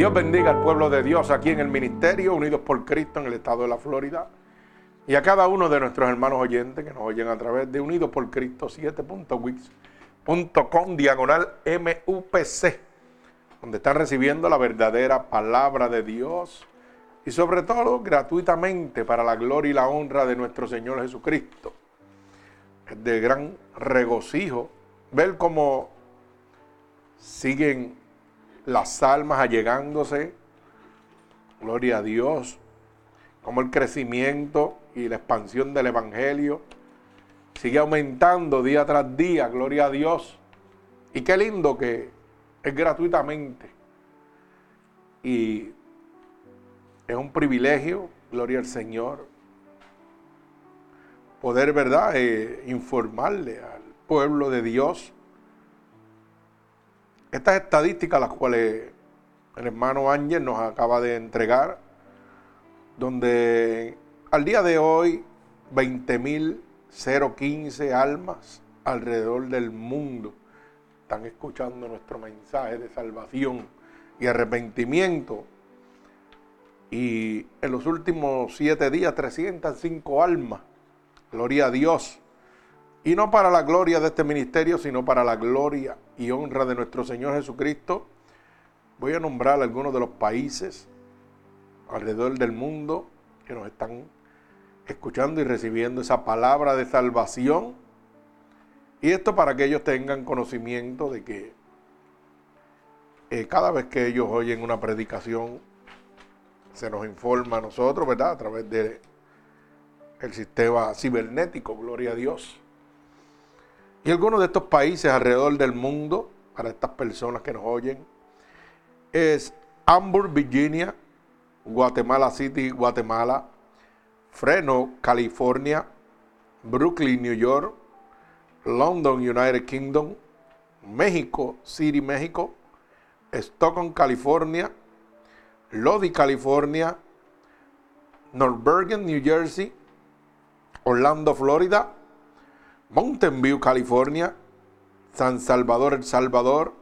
Dios bendiga al pueblo de Dios aquí en el ministerio, unidos por Cristo en el estado de la Florida. Y a cada uno de nuestros hermanos oyentes que nos oyen a través de Unidos por Cristo 7.wix.com diagonal MUPC, donde están recibiendo la verdadera palabra de Dios y sobre todo gratuitamente para la gloria y la honra de nuestro Señor Jesucristo. Es de gran regocijo ver cómo siguen las almas allegándose. Gloria a Dios. Como el crecimiento y la expansión del Evangelio sigue aumentando día tras día. Gloria a Dios. Y qué lindo que es gratuitamente. Y es un privilegio, gloria al Señor, poder, ¿verdad?, eh, informarle al pueblo de Dios estas estadísticas, las cuales el hermano Ángel nos acaba de entregar, donde al día de hoy 20.015 almas alrededor del mundo están escuchando nuestro mensaje de salvación y arrepentimiento. Y en los últimos siete días, 305 almas. Gloria a Dios. Y no para la gloria de este ministerio, sino para la gloria y honra de nuestro Señor Jesucristo. Voy a nombrar algunos de los países alrededor del mundo que nos están escuchando y recibiendo esa palabra de salvación. Y esto para que ellos tengan conocimiento de que eh, cada vez que ellos oyen una predicación, se nos informa a nosotros, ¿verdad? A través del el sistema cibernético, gloria a Dios. Y algunos de estos países alrededor del mundo, para estas personas que nos oyen, es Hamburg, Virginia, Guatemala City, Guatemala, Freno, California, Brooklyn, New York, London, United Kingdom, México City, México, Stockholm, California, Lodi, California, North Bergen, New Jersey, Orlando, Florida, Mountain View, California, San Salvador, El Salvador,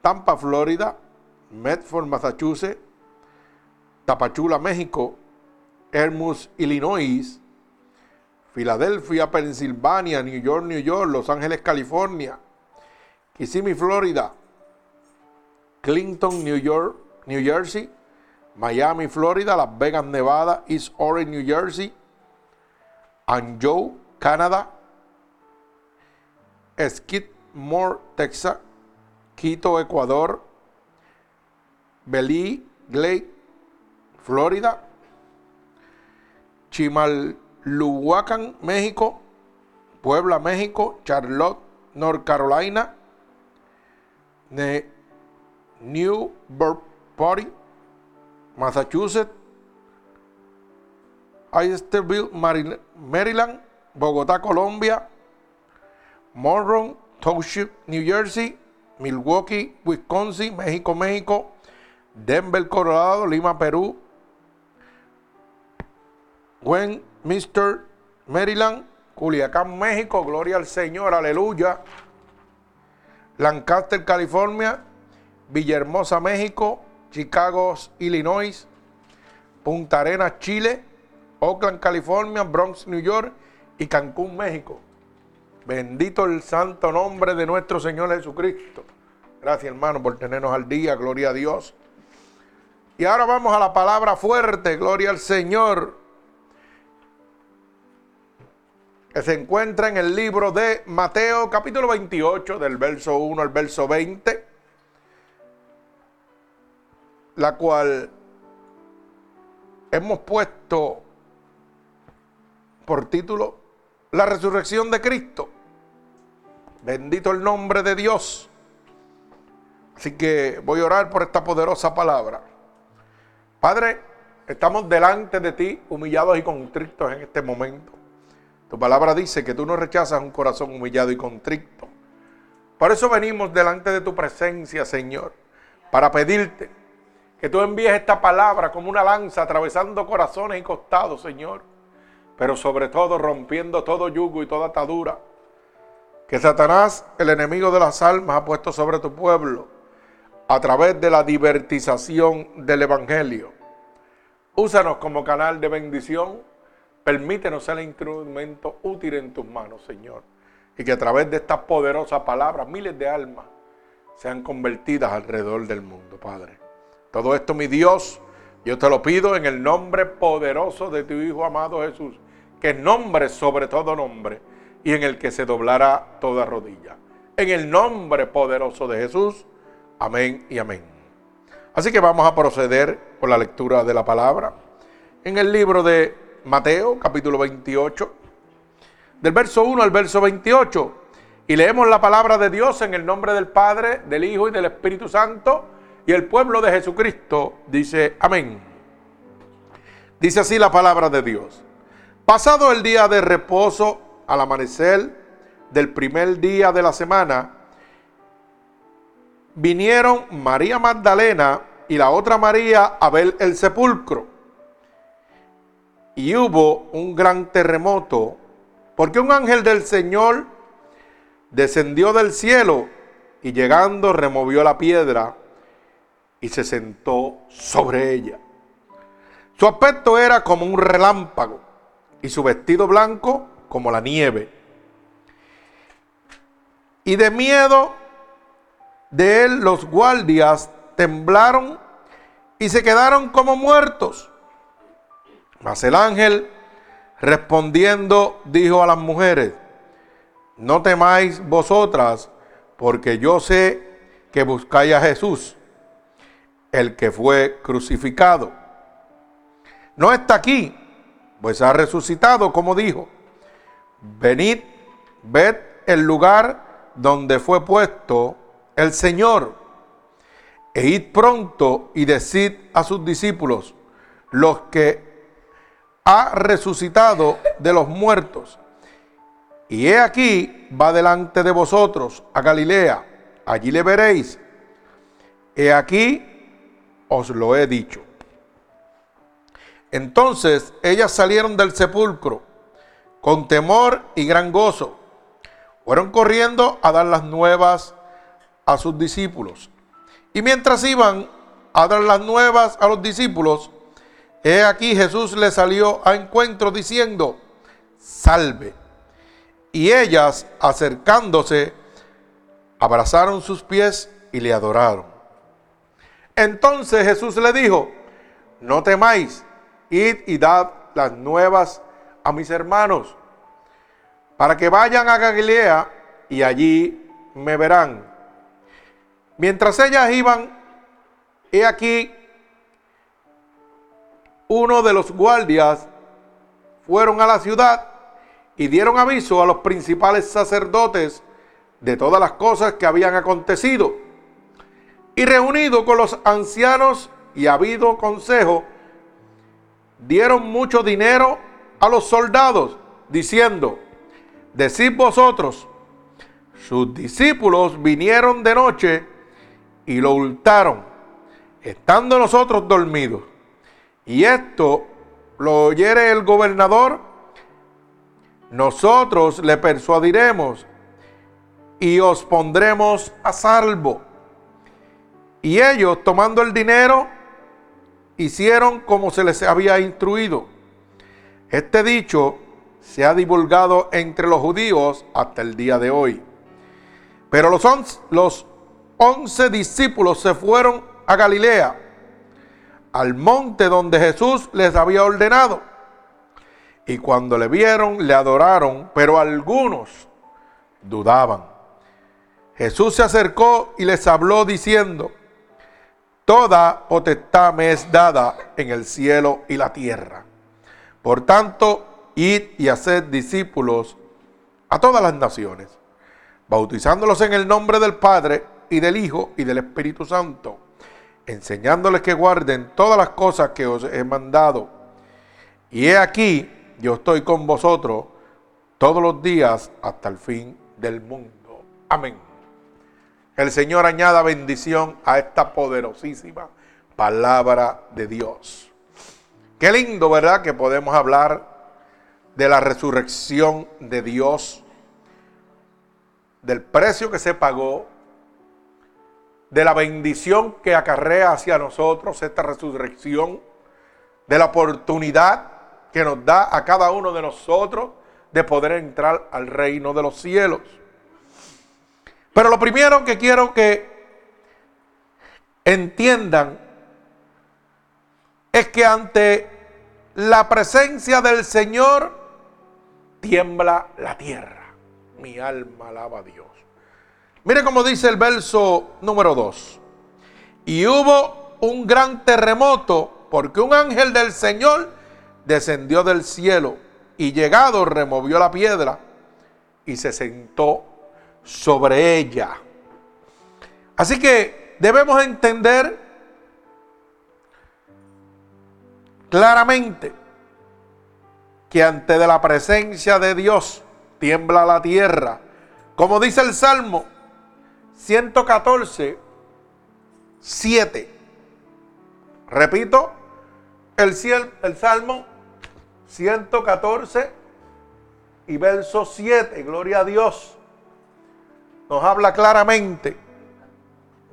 Tampa, Florida, Medford, Massachusetts, Tapachula, México, Hermus, Illinois, Filadelfia, Pensilvania, New York, New York, Los Ángeles, California, Kissimmee, Florida, Clinton, New York, New Jersey, Miami, Florida, Las Vegas, Nevada, East Orange, New Jersey, Anjou, Canadá, Skidmore, Texas, Quito, Ecuador, Belize, Glade, Florida, Chimalhuacán, México, Puebla, México, Charlotte, North Carolina, Newburyport, Massachusetts, Eyesterville, Maryland, Bogotá, Colombia, Monroe Township, New Jersey, Milwaukee, Wisconsin, México, México, Denver, Colorado, Lima, Perú, Westminster, Maryland, Culiacán, México, gloria al Señor, aleluya. Lancaster, California, Villahermosa, México, Chicago, Illinois, Punta Arenas, Chile, Oakland, California, Bronx, New York y Cancún, México. Bendito el santo nombre de nuestro Señor Jesucristo. Gracias hermano por tenernos al día, gloria a Dios. Y ahora vamos a la palabra fuerte, gloria al Señor, que se encuentra en el libro de Mateo capítulo 28, del verso 1 al verso 20, la cual hemos puesto por título La resurrección de Cristo. Bendito el nombre de Dios. Así que voy a orar por esta poderosa palabra. Padre, estamos delante de ti, humillados y contrictos en este momento. Tu palabra dice que tú no rechazas un corazón humillado y contrito. Por eso venimos delante de tu presencia, Señor, para pedirte que tú envíes esta palabra como una lanza atravesando corazones y costados, Señor, pero sobre todo rompiendo todo yugo y toda atadura que Satanás, el enemigo de las almas, ha puesto sobre tu pueblo, a través de la divertización del Evangelio. Úsanos como canal de bendición. Permítenos ser el instrumento útil en tus manos, Señor. Y que a través de estas poderosas palabras miles de almas sean convertidas alrededor del mundo, Padre. Todo esto, mi Dios, yo te lo pido en el nombre poderoso de tu Hijo amado Jesús, que nombre sobre todo nombre y en el que se doblará toda rodilla. En el nombre poderoso de Jesús. Amén y amén. Así que vamos a proceder con la lectura de la palabra. En el libro de Mateo, capítulo 28, del verso 1 al verso 28. Y leemos la palabra de Dios en el nombre del Padre, del Hijo y del Espíritu Santo. Y el pueblo de Jesucristo dice, amén. Dice así la palabra de Dios. Pasado el día de reposo al amanecer del primer día de la semana, vinieron María Magdalena y la otra María a ver el sepulcro. Y hubo un gran terremoto, porque un ángel del Señor descendió del cielo y llegando removió la piedra y se sentó sobre ella. Su aspecto era como un relámpago y su vestido blanco como la nieve. Y de miedo de él los guardias temblaron y se quedaron como muertos. Mas el ángel respondiendo dijo a las mujeres, no temáis vosotras, porque yo sé que buscáis a Jesús, el que fue crucificado. No está aquí, pues ha resucitado, como dijo. Venid, ved el lugar donde fue puesto el Señor e id pronto y decid a sus discípulos, los que ha resucitado de los muertos. Y he aquí, va delante de vosotros a Galilea, allí le veréis. He aquí, os lo he dicho. Entonces ellas salieron del sepulcro con temor y gran gozo. Fueron corriendo a dar las nuevas a sus discípulos. Y mientras iban a dar las nuevas a los discípulos, he aquí Jesús les salió a encuentro diciendo, salve. Y ellas, acercándose, abrazaron sus pies y le adoraron. Entonces Jesús le dijo, no temáis, id y dad las nuevas a mis hermanos, para que vayan a Galilea y allí me verán. Mientras ellas iban, he aquí, uno de los guardias fueron a la ciudad y dieron aviso a los principales sacerdotes de todas las cosas que habían acontecido. Y reunido con los ancianos y habido consejo, dieron mucho dinero a los soldados, diciendo, decid vosotros, sus discípulos vinieron de noche y lo hurtaron, estando nosotros dormidos. Y esto lo oyere el gobernador, nosotros le persuadiremos y os pondremos a salvo. Y ellos, tomando el dinero, hicieron como se les había instruido. Este dicho se ha divulgado entre los judíos hasta el día de hoy. Pero los, los once discípulos se fueron a Galilea, al monte donde Jesús les había ordenado. Y cuando le vieron, le adoraron, pero algunos dudaban. Jesús se acercó y les habló diciendo, Toda potestad me es dada en el cielo y la tierra. Por tanto, id y haced discípulos a todas las naciones, bautizándolos en el nombre del Padre, y del Hijo y del Espíritu Santo, enseñándoles que guarden todas las cosas que os he mandado. Y he aquí, yo estoy con vosotros todos los días hasta el fin del mundo. Amén. El Señor añada bendición a esta poderosísima palabra de Dios. Qué lindo, ¿verdad? Que podemos hablar de la resurrección de Dios, del precio que se pagó de la bendición que acarrea hacia nosotros esta resurrección, de la oportunidad que nos da a cada uno de nosotros de poder entrar al reino de los cielos. Pero lo primero que quiero que entiendan es que ante la presencia del Señor tiembla la tierra. Mi alma alaba a Dios. Mire cómo dice el verso número 2. Y hubo un gran terremoto porque un ángel del Señor descendió del cielo y llegado removió la piedra y se sentó sobre ella. Así que debemos entender claramente que ante de la presencia de Dios tiembla la tierra. Como dice el Salmo 114, 7. Repito, el, el Salmo 114 y verso 7, gloria a Dios, nos habla claramente,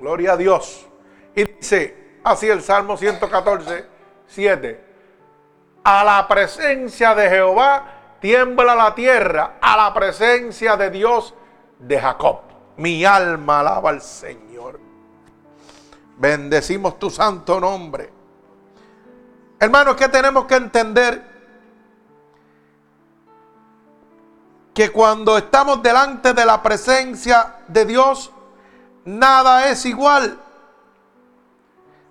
gloria a Dios, y dice así el Salmo 114, 7, a la presencia de Jehová tiembla la tierra, a la presencia de Dios de Jacob. Mi alma alaba al Señor. Bendecimos tu santo nombre. Hermanos, que tenemos que entender que cuando estamos delante de la presencia de Dios, nada es igual.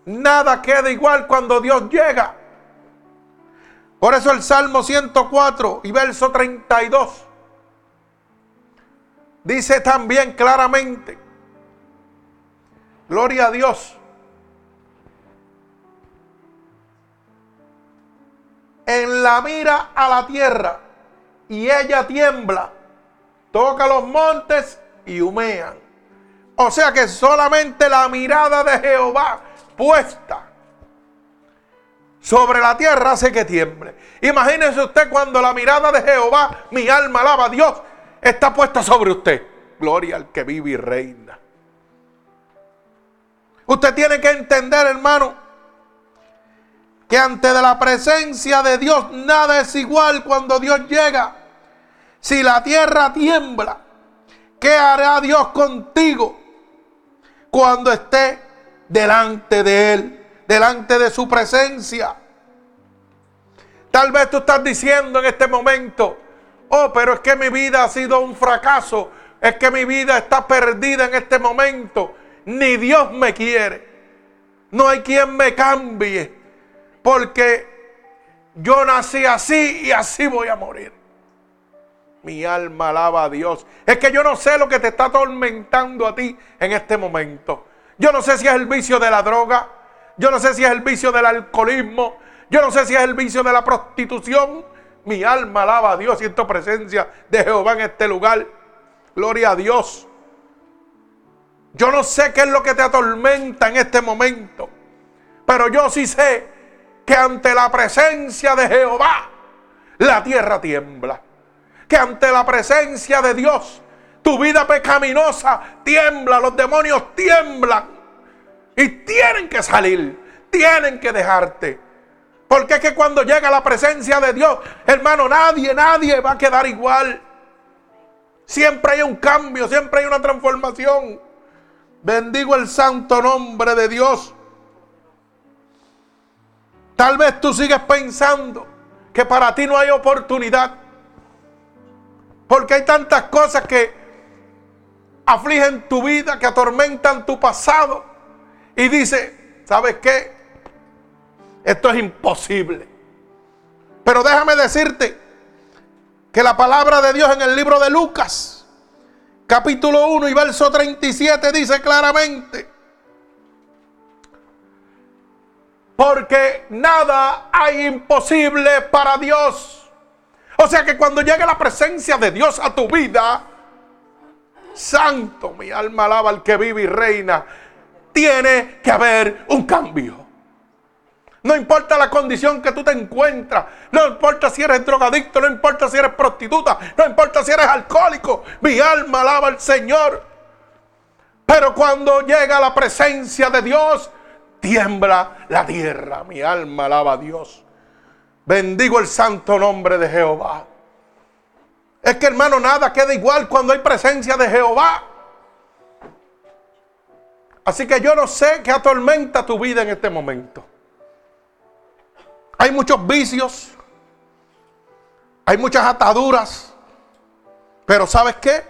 Nada queda igual cuando Dios llega. Por eso el Salmo 104 y verso 32 dice también claramente, gloria a Dios. En la mira a la tierra y ella tiembla, toca los montes y humean. O sea que solamente la mirada de Jehová puesta sobre la tierra hace que tiemble. Imagínese usted cuando la mirada de Jehová, mi alma alaba a Dios, está puesta sobre usted. Gloria al que vive y reina. Usted tiene que entender, hermano, que ante de la presencia de Dios nada es igual cuando Dios llega. Si la tierra tiembla, ¿qué hará Dios contigo cuando esté delante de Él, delante de su presencia? Tal vez tú estás diciendo en este momento, oh, pero es que mi vida ha sido un fracaso, es que mi vida está perdida en este momento, ni Dios me quiere, no hay quien me cambie porque yo nací así y así voy a morir. Mi alma alaba a Dios. Es que yo no sé lo que te está atormentando a ti en este momento. Yo no sé si es el vicio de la droga. Yo no sé si es el vicio del alcoholismo. Yo no sé si es el vicio de la prostitución. Mi alma alaba a Dios. Siento presencia de Jehová en este lugar. Gloria a Dios. Yo no sé qué es lo que te atormenta en este momento. Pero yo sí sé que ante la presencia de Jehová la tierra tiembla. Que ante la presencia de Dios tu vida pecaminosa tiembla, los demonios tiemblan y tienen que salir, tienen que dejarte. Porque es que cuando llega la presencia de Dios, hermano, nadie, nadie va a quedar igual. Siempre hay un cambio, siempre hay una transformación. Bendigo el santo nombre de Dios. Tal vez tú sigues pensando que para ti no hay oportunidad. Porque hay tantas cosas que afligen tu vida, que atormentan tu pasado. Y dice, ¿sabes qué? Esto es imposible. Pero déjame decirte que la palabra de Dios en el libro de Lucas, capítulo 1 y verso 37 dice claramente, Porque nada hay imposible para Dios. O sea que cuando llegue la presencia de Dios a tu vida, santo, mi alma alaba al que vive y reina, tiene que haber un cambio. No importa la condición que tú te encuentras, no importa si eres drogadicto, no importa si eres prostituta, no importa si eres alcohólico, mi alma alaba al Señor. Pero cuando llega la presencia de Dios, tiembla la tierra. Mi alma alaba a Dios. Bendigo el santo nombre de Jehová. Es que hermano, nada queda igual cuando hay presencia de Jehová. Así que yo no sé qué atormenta tu vida en este momento. Hay muchos vicios, hay muchas ataduras, pero ¿sabes qué?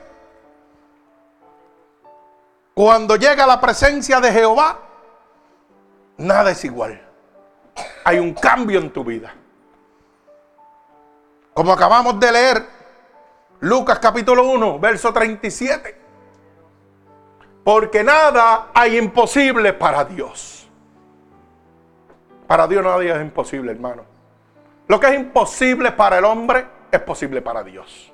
Cuando llega la presencia de Jehová, nada es igual. Hay un cambio en tu vida. Como acabamos de leer, Lucas capítulo 1, verso 37. Porque nada hay imposible para Dios. Para Dios nada es imposible, hermano. Lo que es imposible para el hombre es posible para Dios.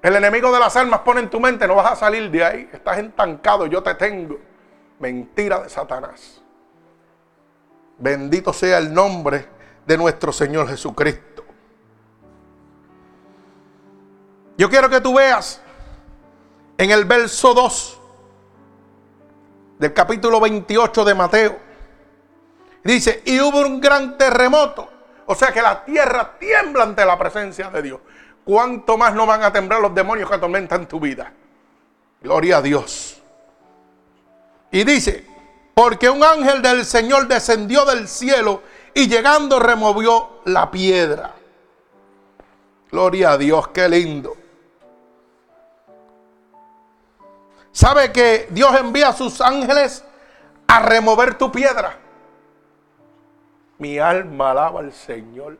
El enemigo de las almas pone en tu mente, no vas a salir de ahí, estás entancado, yo te tengo. Mentira de Satanás. Bendito sea el nombre de nuestro Señor Jesucristo. Yo quiero que tú veas en el verso 2 del capítulo 28 de Mateo. Dice, y hubo un gran terremoto. O sea que la tierra tiembla ante la presencia de Dios. ¿Cuánto más no van a temblar los demonios que atormentan tu vida? Gloria a Dios. Y dice, porque un ángel del Señor descendió del cielo y llegando removió la piedra. Gloria a Dios, qué lindo. ¿Sabe que Dios envía a sus ángeles a remover tu piedra? Mi alma alaba al Señor.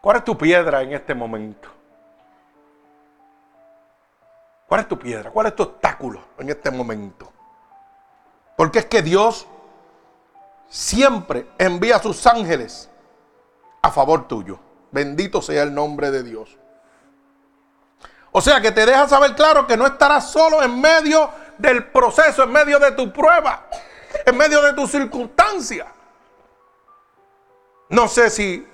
¿Cuál es tu piedra en este momento? ¿Cuál es tu piedra? ¿Cuál es tu obstáculo en este momento? Porque es que Dios siempre envía a sus ángeles a favor tuyo. Bendito sea el nombre de Dios. O sea que te deja saber claro que no estarás solo en medio del proceso, en medio de tu prueba, en medio de tu circunstancia. No sé si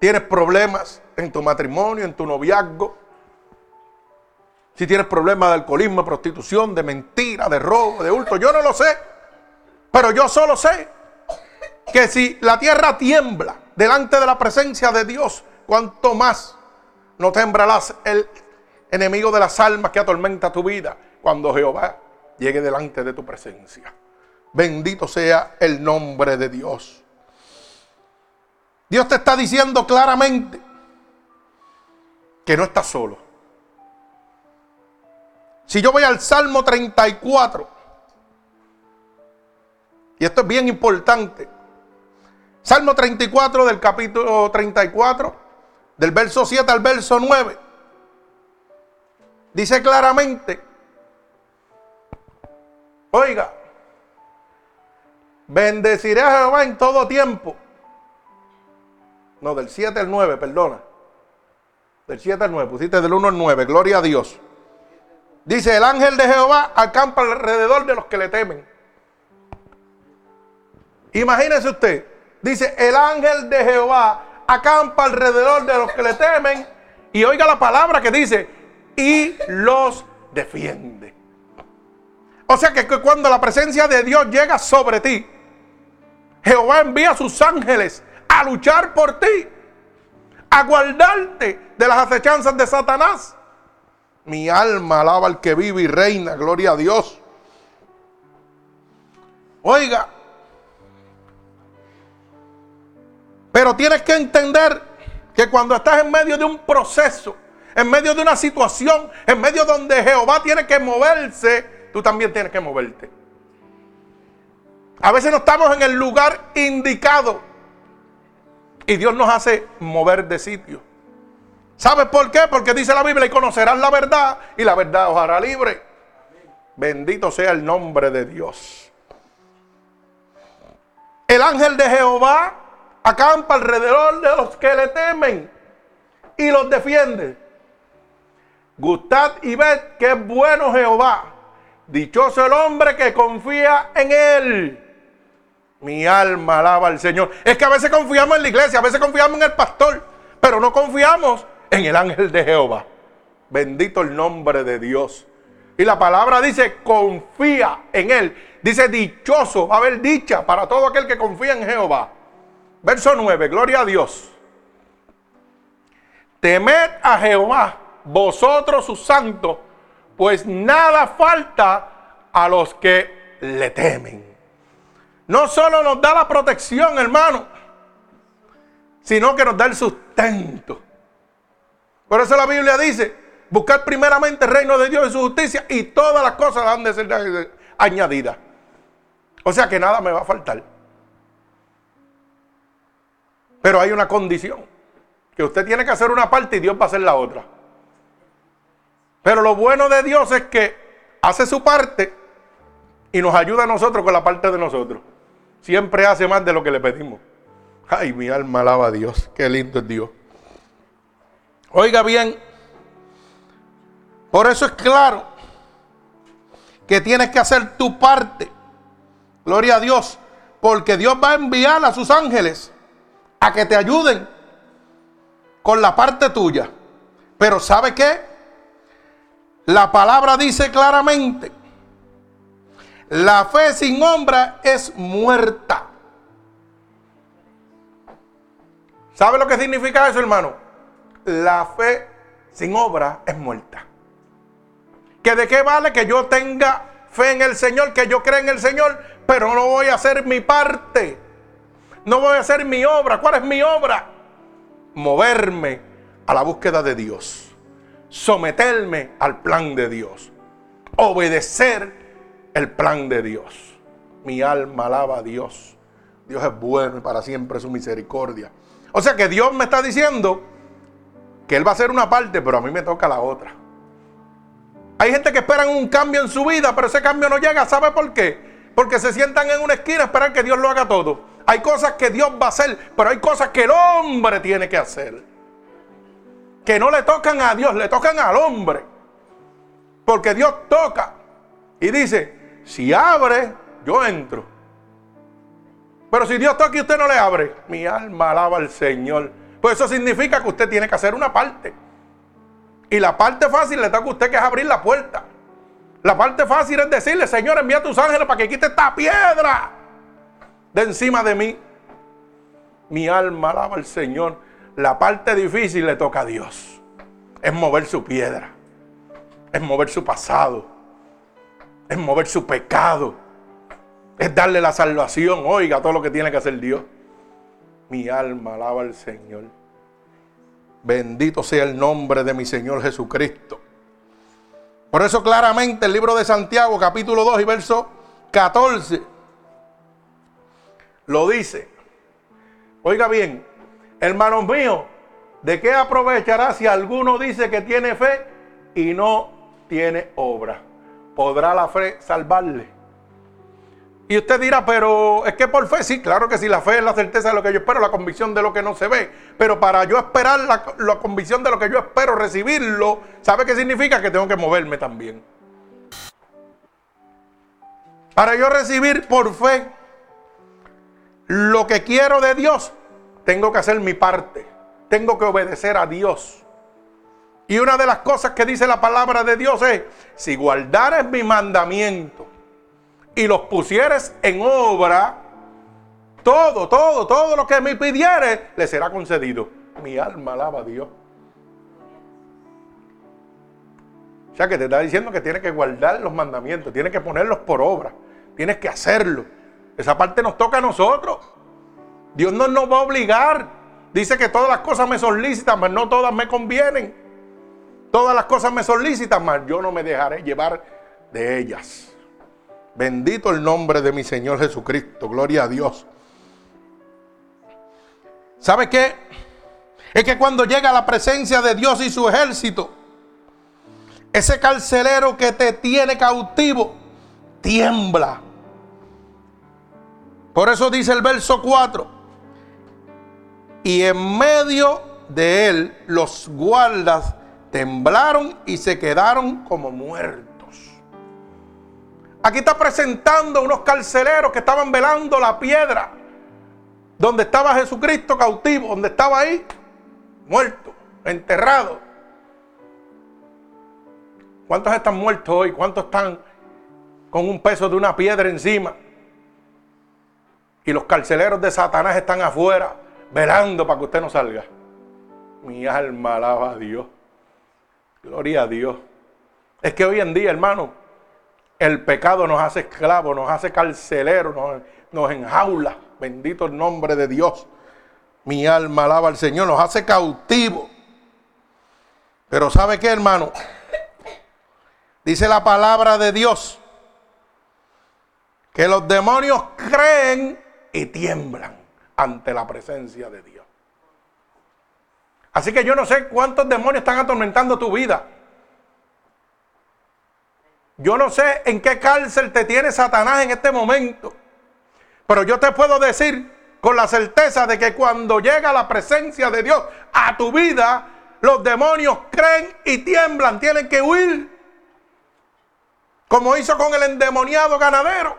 tienes problemas en tu matrimonio, en tu noviazgo, si tienes problemas de alcoholismo, prostitución, de mentira, de robo, de hurto, yo no lo sé. Pero yo solo sé que si la tierra tiembla delante de la presencia de Dios, cuanto más no temblarás el enemigo de las almas que atormenta tu vida cuando Jehová llegue delante de tu presencia. Bendito sea el nombre de Dios. Dios te está diciendo claramente que no estás solo. Si yo voy al Salmo 34, y esto es bien importante, Salmo 34 del capítulo 34, del verso 7 al verso 9, dice claramente, oiga, bendeciré a Jehová en todo tiempo. No, del 7 al 9, perdona. Del 7 al 9, pusiste del 1 al 9, gloria a Dios. Dice, el ángel de Jehová acampa alrededor de los que le temen. Imagínese usted, dice, el ángel de Jehová acampa alrededor de los que le temen. Y oiga la palabra que dice, y los defiende. O sea que cuando la presencia de Dios llega sobre ti, Jehová envía a sus ángeles a luchar por ti, a guardarte de las acechanzas de Satanás. Mi alma alaba al que vive y reina, gloria a Dios. Oiga, Pero tienes que entender que cuando estás en medio de un proceso, en medio de una situación, en medio donde Jehová tiene que moverse, tú también tienes que moverte. A veces no estamos en el lugar indicado y Dios nos hace mover de sitio. ¿Sabes por qué? Porque dice la Biblia y conocerás la verdad y la verdad os hará libre. Bendito sea el nombre de Dios. El ángel de Jehová acampa alrededor de los que le temen y los defiende. Gustad y ved que es bueno Jehová. Dichoso el hombre que confía en él. Mi alma alaba al Señor. Es que a veces confiamos en la iglesia, a veces confiamos en el pastor, pero no confiamos en el ángel de Jehová. Bendito el nombre de Dios. Y la palabra dice, confía en Él. Dice, dichoso, va a haber dicha para todo aquel que confía en Jehová. Verso 9, gloria a Dios. Temed a Jehová, vosotros sus santos, pues nada falta a los que le temen. No solo nos da la protección, hermano, sino que nos da el sustento. Por eso la Biblia dice, buscar primeramente el reino de Dios y su justicia y todas las cosas han de ser añadidas. O sea que nada me va a faltar. Pero hay una condición, que usted tiene que hacer una parte y Dios va a hacer la otra. Pero lo bueno de Dios es que hace su parte y nos ayuda a nosotros con la parte de nosotros. Siempre hace más de lo que le pedimos. Ay, mi alma alaba a Dios. Qué lindo es Dios. Oiga bien, por eso es claro que tienes que hacer tu parte. Gloria a Dios. Porque Dios va a enviar a sus ángeles a que te ayuden con la parte tuya. Pero ¿sabe qué? La palabra dice claramente, la fe sin obra es muerta. ¿Sabe lo que significa eso, hermano? La fe sin obra es muerta. ¿Que de qué vale que yo tenga fe en el Señor, que yo crea en el Señor, pero no voy a hacer mi parte? No voy a hacer mi obra. ¿Cuál es mi obra? Moverme a la búsqueda de Dios. Someterme al plan de Dios. Obedecer el plan de Dios. Mi alma alaba a Dios. Dios es bueno y para siempre su misericordia. O sea que Dios me está diciendo que Él va a hacer una parte, pero a mí me toca la otra. Hay gente que espera un cambio en su vida, pero ese cambio no llega. ¿Sabe por qué? Porque se sientan en una esquina a esperar que Dios lo haga todo. Hay cosas que Dios va a hacer, pero hay cosas que el hombre tiene que hacer. Que no le tocan a Dios, le tocan al hombre. Porque Dios toca y dice, si abre, yo entro. Pero si Dios toca y usted no le abre, mi alma alaba al Señor. Pues eso significa que usted tiene que hacer una parte. Y la parte fácil le toca a usted que es abrir la puerta. La parte fácil es decirle, Señor, envía a tus ángeles para que quite esta piedra de encima de mí. Mi alma alaba al Señor. La parte difícil le toca a Dios. Es mover su piedra. Es mover su pasado. Es mover su pecado. Es darle la salvación. Oiga todo lo que tiene que hacer Dios. Mi alma alaba al Señor. Bendito sea el nombre de mi Señor Jesucristo. Por eso claramente el libro de Santiago capítulo 2 y verso 14 lo dice. Oiga bien, hermanos míos, ¿de qué aprovechará si alguno dice que tiene fe y no tiene obra? ¿Podrá la fe salvarle? Y usted dirá, pero es que por fe, sí, claro que sí, la fe es la certeza de lo que yo espero, la convicción de lo que no se ve. Pero para yo esperar la, la convicción de lo que yo espero, recibirlo, ¿sabe qué significa? Que tengo que moverme también. Para yo recibir por fe lo que quiero de Dios, tengo que hacer mi parte. Tengo que obedecer a Dios. Y una de las cosas que dice la palabra de Dios es, si guardares mi mandamiento y los pusieres en obra, todo, todo, todo lo que me pidieres, le será concedido. Mi alma alaba a Dios. O sea que te está diciendo que tienes que guardar los mandamientos, tienes que ponerlos por obra, tienes que hacerlo. Esa parte nos toca a nosotros. Dios no nos va a obligar. Dice que todas las cosas me son lícitas, mas no todas me convienen. Todas las cosas me son lícitas, mas yo no me dejaré llevar de ellas. Bendito el nombre de mi Señor Jesucristo. Gloria a Dios. ¿Sabe qué? Es que cuando llega la presencia de Dios y su ejército, ese carcelero que te tiene cautivo tiembla. Por eso dice el verso 4. Y en medio de él los guardas temblaron y se quedaron como muertos. Aquí está presentando unos carceleros que estaban velando la piedra donde estaba Jesucristo cautivo, donde estaba ahí, muerto, enterrado. ¿Cuántos están muertos hoy? ¿Cuántos están con un peso de una piedra encima? Y los carceleros de Satanás están afuera, velando para que usted no salga. Mi alma alaba a Dios. Gloria a Dios. Es que hoy en día, hermano, el pecado nos hace esclavos, nos hace carceleros, nos, enjaula. Bendito el nombre de Dios. Mi alma alaba al Señor, nos hace cautivos. Pero ¿sabe qué, hermano? Dice la palabra de Dios que los demonios creen y tiemblan ante la presencia de Dios. Así que yo no sé cuántos demonios están atormentando tu vida. Yo no sé en qué cárcel te tiene Satanás en este momento. Pero yo te puedo decir con la certeza de que cuando llega la presencia de Dios a tu vida, los demonios creen y tiemblan, tienen que huir. Como hizo con el endemoniado ganadero.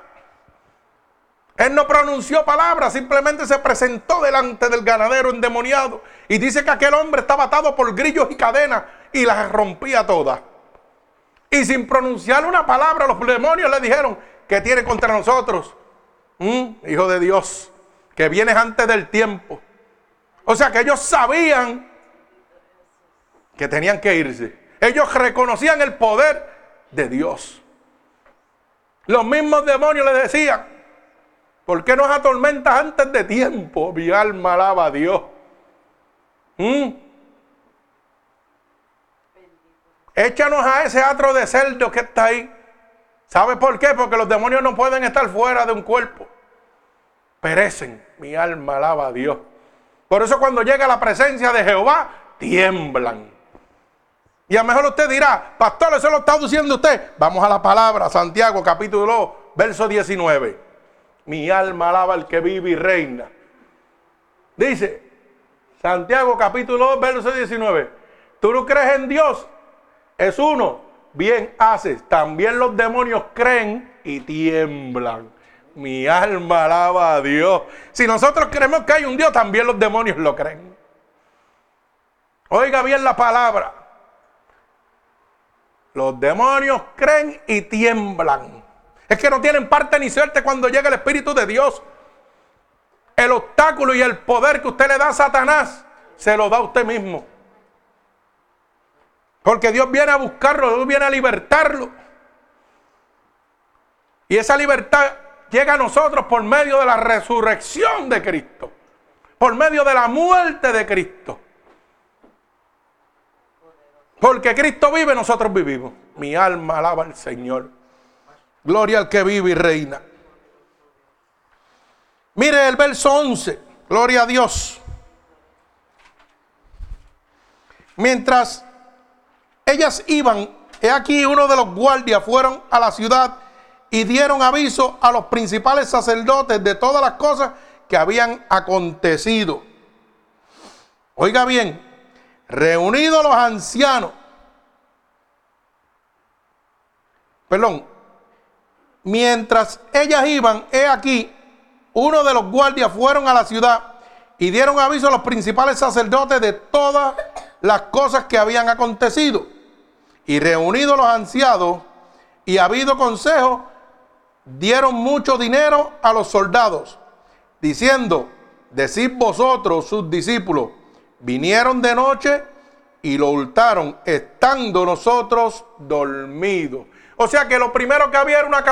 Él no pronunció palabras, simplemente se presentó delante del ganadero endemoniado. Y dice que aquel hombre estaba atado por grillos y cadenas y las rompía todas. Y sin pronunciar una palabra, los demonios le dijeron, que tiene contra nosotros? ¿Mm? Hijo de Dios, que vienes antes del tiempo. O sea que ellos sabían que tenían que irse. Ellos reconocían el poder de Dios. Los mismos demonios le decían, ¿por qué nos atormentas antes de tiempo? Mi alma alaba a Dios. ¿Mm? Échanos a ese atro de cerdo que está ahí. ¿Sabe por qué? Porque los demonios no pueden estar fuera de un cuerpo. Perecen. Mi alma alaba a Dios. Por eso cuando llega la presencia de Jehová, tiemblan. Y a lo mejor usted dirá, pastor, eso lo está diciendo usted. Vamos a la palabra, Santiago capítulo 2, verso 19. Mi alma alaba al que vive y reina. Dice, Santiago capítulo 2, verso 19. Tú no crees en Dios, es uno. Bien haces. También los demonios creen y tiemblan. Mi alma alaba a Dios. Si nosotros creemos que hay un Dios, también los demonios lo creen. Oiga bien la palabra. Los demonios creen y tiemblan. Es que no tienen parte ni suerte cuando llega el Espíritu de Dios. El obstáculo y el poder que usted le da a Satanás, se lo da a usted mismo. Porque Dios viene a buscarlo, Dios viene a libertarlo. Y esa libertad llega a nosotros por medio de la resurrección de Cristo. Por medio de la muerte de Cristo. Porque Cristo vive, nosotros vivimos. Mi alma alaba al Señor. Gloria al que vive y reina. Mire el verso 11. Gloria a Dios. Mientras ellas iban, he aquí uno de los guardias fueron a la ciudad y dieron aviso a los principales sacerdotes de todas las cosas que habían acontecido. Oiga bien, reunidos los ancianos, perdón, mientras ellas iban, he aquí, uno de los guardias fueron a la ciudad y dieron aviso a los principales sacerdotes de todas las cosas que habían acontecido. Y reunidos los ancianos y habido consejo, dieron mucho dinero a los soldados, diciendo, decid vosotros, sus discípulos, vinieron de noche y lo hurtaron, estando nosotros dormidos. O sea que lo primero que había era una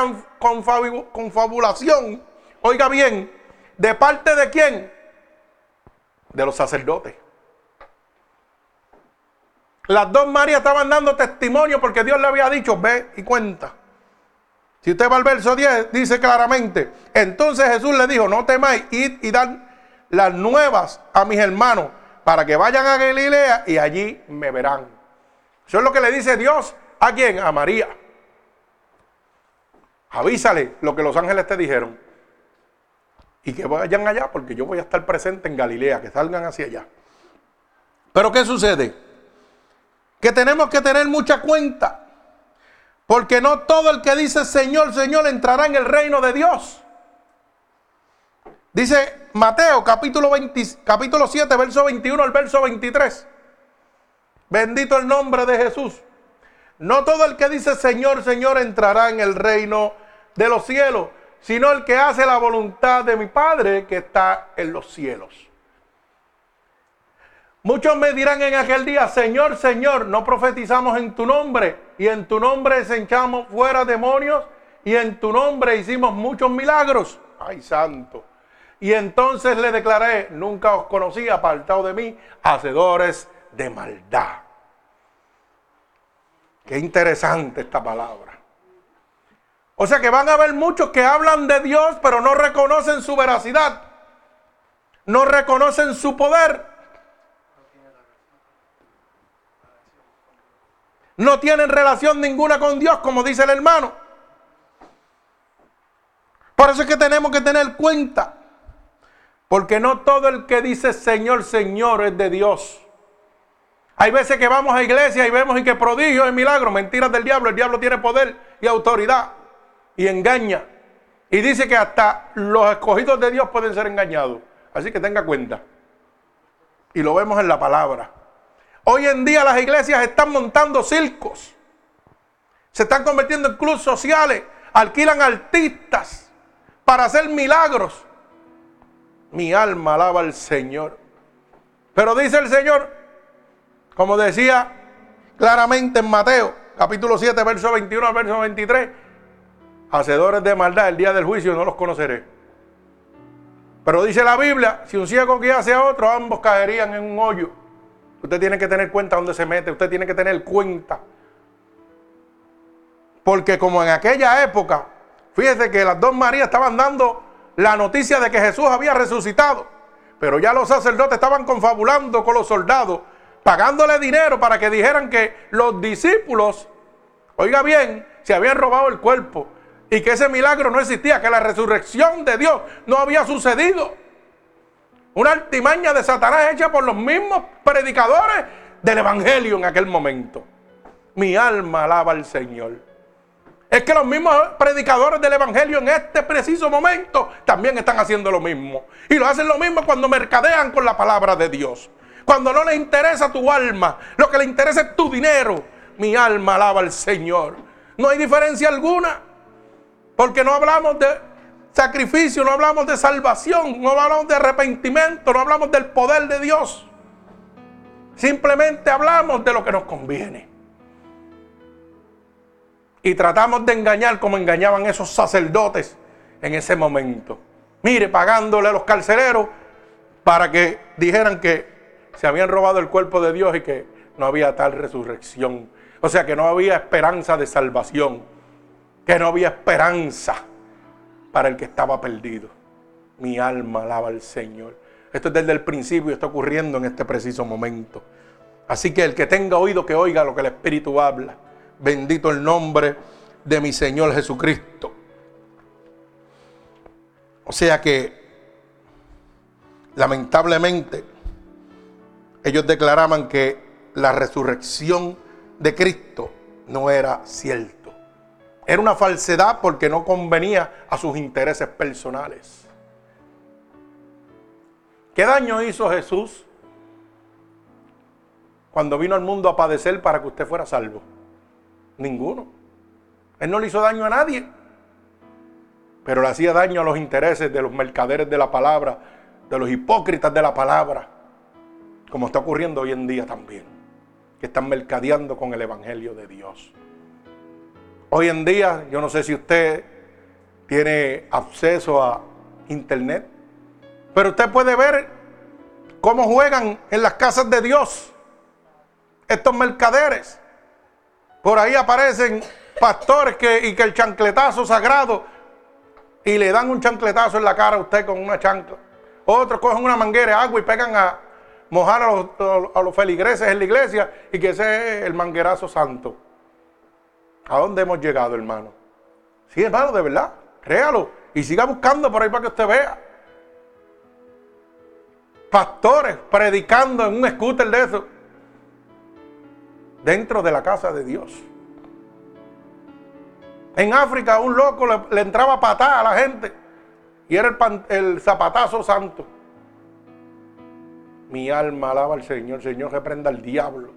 confabulación, oiga bien, ¿de parte de quién? De los sacerdotes. Las dos Marías estaban dando testimonio porque Dios le había dicho, ve y cuenta. Si usted va al verso 10, dice claramente, entonces Jesús le dijo, no temáis, id y dan las nuevas a mis hermanos para que vayan a Galilea y allí me verán. Eso es lo que le dice Dios a quién? A María. Avísale lo que los ángeles te dijeron. Y que vayan allá porque yo voy a estar presente en Galilea, que salgan hacia allá. Pero ¿qué sucede? Que tenemos que tener mucha cuenta. Porque no todo el que dice Señor, Señor entrará en el reino de Dios. Dice Mateo capítulo, 20, capítulo 7, verso 21 al verso 23. Bendito el nombre de Jesús. No todo el que dice Señor, Señor entrará en el reino de los cielos, sino el que hace la voluntad de mi Padre que está en los cielos. Muchos me dirán en aquel día, Señor, Señor, no profetizamos en tu nombre y en tu nombre echamos fuera demonios y en tu nombre hicimos muchos milagros. Ay, santo. Y entonces le declaré, nunca os conocí, apartado de mí, hacedores de maldad. Qué interesante esta palabra. O sea que van a haber muchos que hablan de Dios, pero no reconocen su veracidad. No reconocen su poder. No tienen relación ninguna con Dios, como dice el hermano. Por eso es que tenemos que tener cuenta. Porque no todo el que dice Señor, Señor es de Dios. Hay veces que vamos a iglesia y vemos y que prodigio es milagro, mentiras del diablo. El diablo tiene poder y autoridad y engaña. Y dice que hasta los escogidos de Dios pueden ser engañados. Así que tenga cuenta. Y lo vemos en la palabra. Hoy en día las iglesias están montando circos. Se están convirtiendo en clubes sociales. Alquilan artistas para hacer milagros. Mi alma alaba al Señor. Pero dice el Señor, como decía claramente en Mateo, capítulo 7, verso 21 al verso 23, hacedores de maldad, el día del juicio no los conoceré. Pero dice la Biblia, si un ciego guiase a otro, ambos caerían en un hoyo. Usted tiene que tener cuenta dónde se mete, usted tiene que tener cuenta. Porque como en aquella época, fíjese que las dos Marías estaban dando la noticia de que Jesús había resucitado. Pero ya los sacerdotes estaban confabulando con los soldados pagándole dinero para que dijeran que los discípulos, oiga bien, se habían robado el cuerpo y que ese milagro no existía, que la resurrección de Dios no había sucedido. Una artimaña de Satanás hecha por los mismos predicadores del Evangelio en aquel momento. Mi alma alaba al Señor. Es que los mismos predicadores del Evangelio en este preciso momento también están haciendo lo mismo. Y lo hacen lo mismo cuando mercadean con la palabra de Dios. Cuando no le interesa tu alma, lo que le interesa es tu dinero. Mi alma alaba al Señor. No hay diferencia alguna. Porque no hablamos de sacrificio, no hablamos de salvación, no hablamos de arrepentimiento, no hablamos del poder de Dios. Simplemente hablamos de lo que nos conviene. Y tratamos de engañar como engañaban esos sacerdotes en ese momento. Mire, pagándole a los carceleros para que dijeran que se habían robado el cuerpo de Dios y que no había tal resurrección. O sea que no había esperanza de salvación, que no había esperanza para el que estaba perdido. Mi alma alaba al Señor. Esto es desde el principio y está ocurriendo en este preciso momento. Así que el que tenga oído que oiga lo que el Espíritu habla. Bendito el nombre de mi Señor Jesucristo. O sea que, lamentablemente, ellos declaraban que la resurrección de Cristo no era cierto. Era una falsedad porque no convenía a sus intereses personales. ¿Qué daño hizo Jesús cuando vino al mundo a padecer para que usted fuera salvo? Ninguno. Él no le hizo daño a nadie, pero le hacía daño a los intereses de los mercaderes de la palabra, de los hipócritas de la palabra como está ocurriendo hoy en día también, que están mercadeando con el Evangelio de Dios. Hoy en día, yo no sé si usted tiene acceso a internet, pero usted puede ver cómo juegan en las casas de Dios estos mercaderes. Por ahí aparecen pastores y que el chancletazo sagrado y le dan un chancletazo en la cara a usted con una chancla. Otros cogen una manguera de agua y pegan a, mojar a los, feligreses en la iglesia y que ese es el manguerazo santo. ¿A dónde hemos llegado, hermano? Sí, hermano, de verdad, créalo. Y siga buscando por ahí para que usted vea. Pastores predicando en un scooter de eso. Dentro de la casa de Dios. En África un loco le, entraba patada a la gente. Y era el, el zapatazo santo. Mi alma alaba al Señor. Señor, reprenda al diablo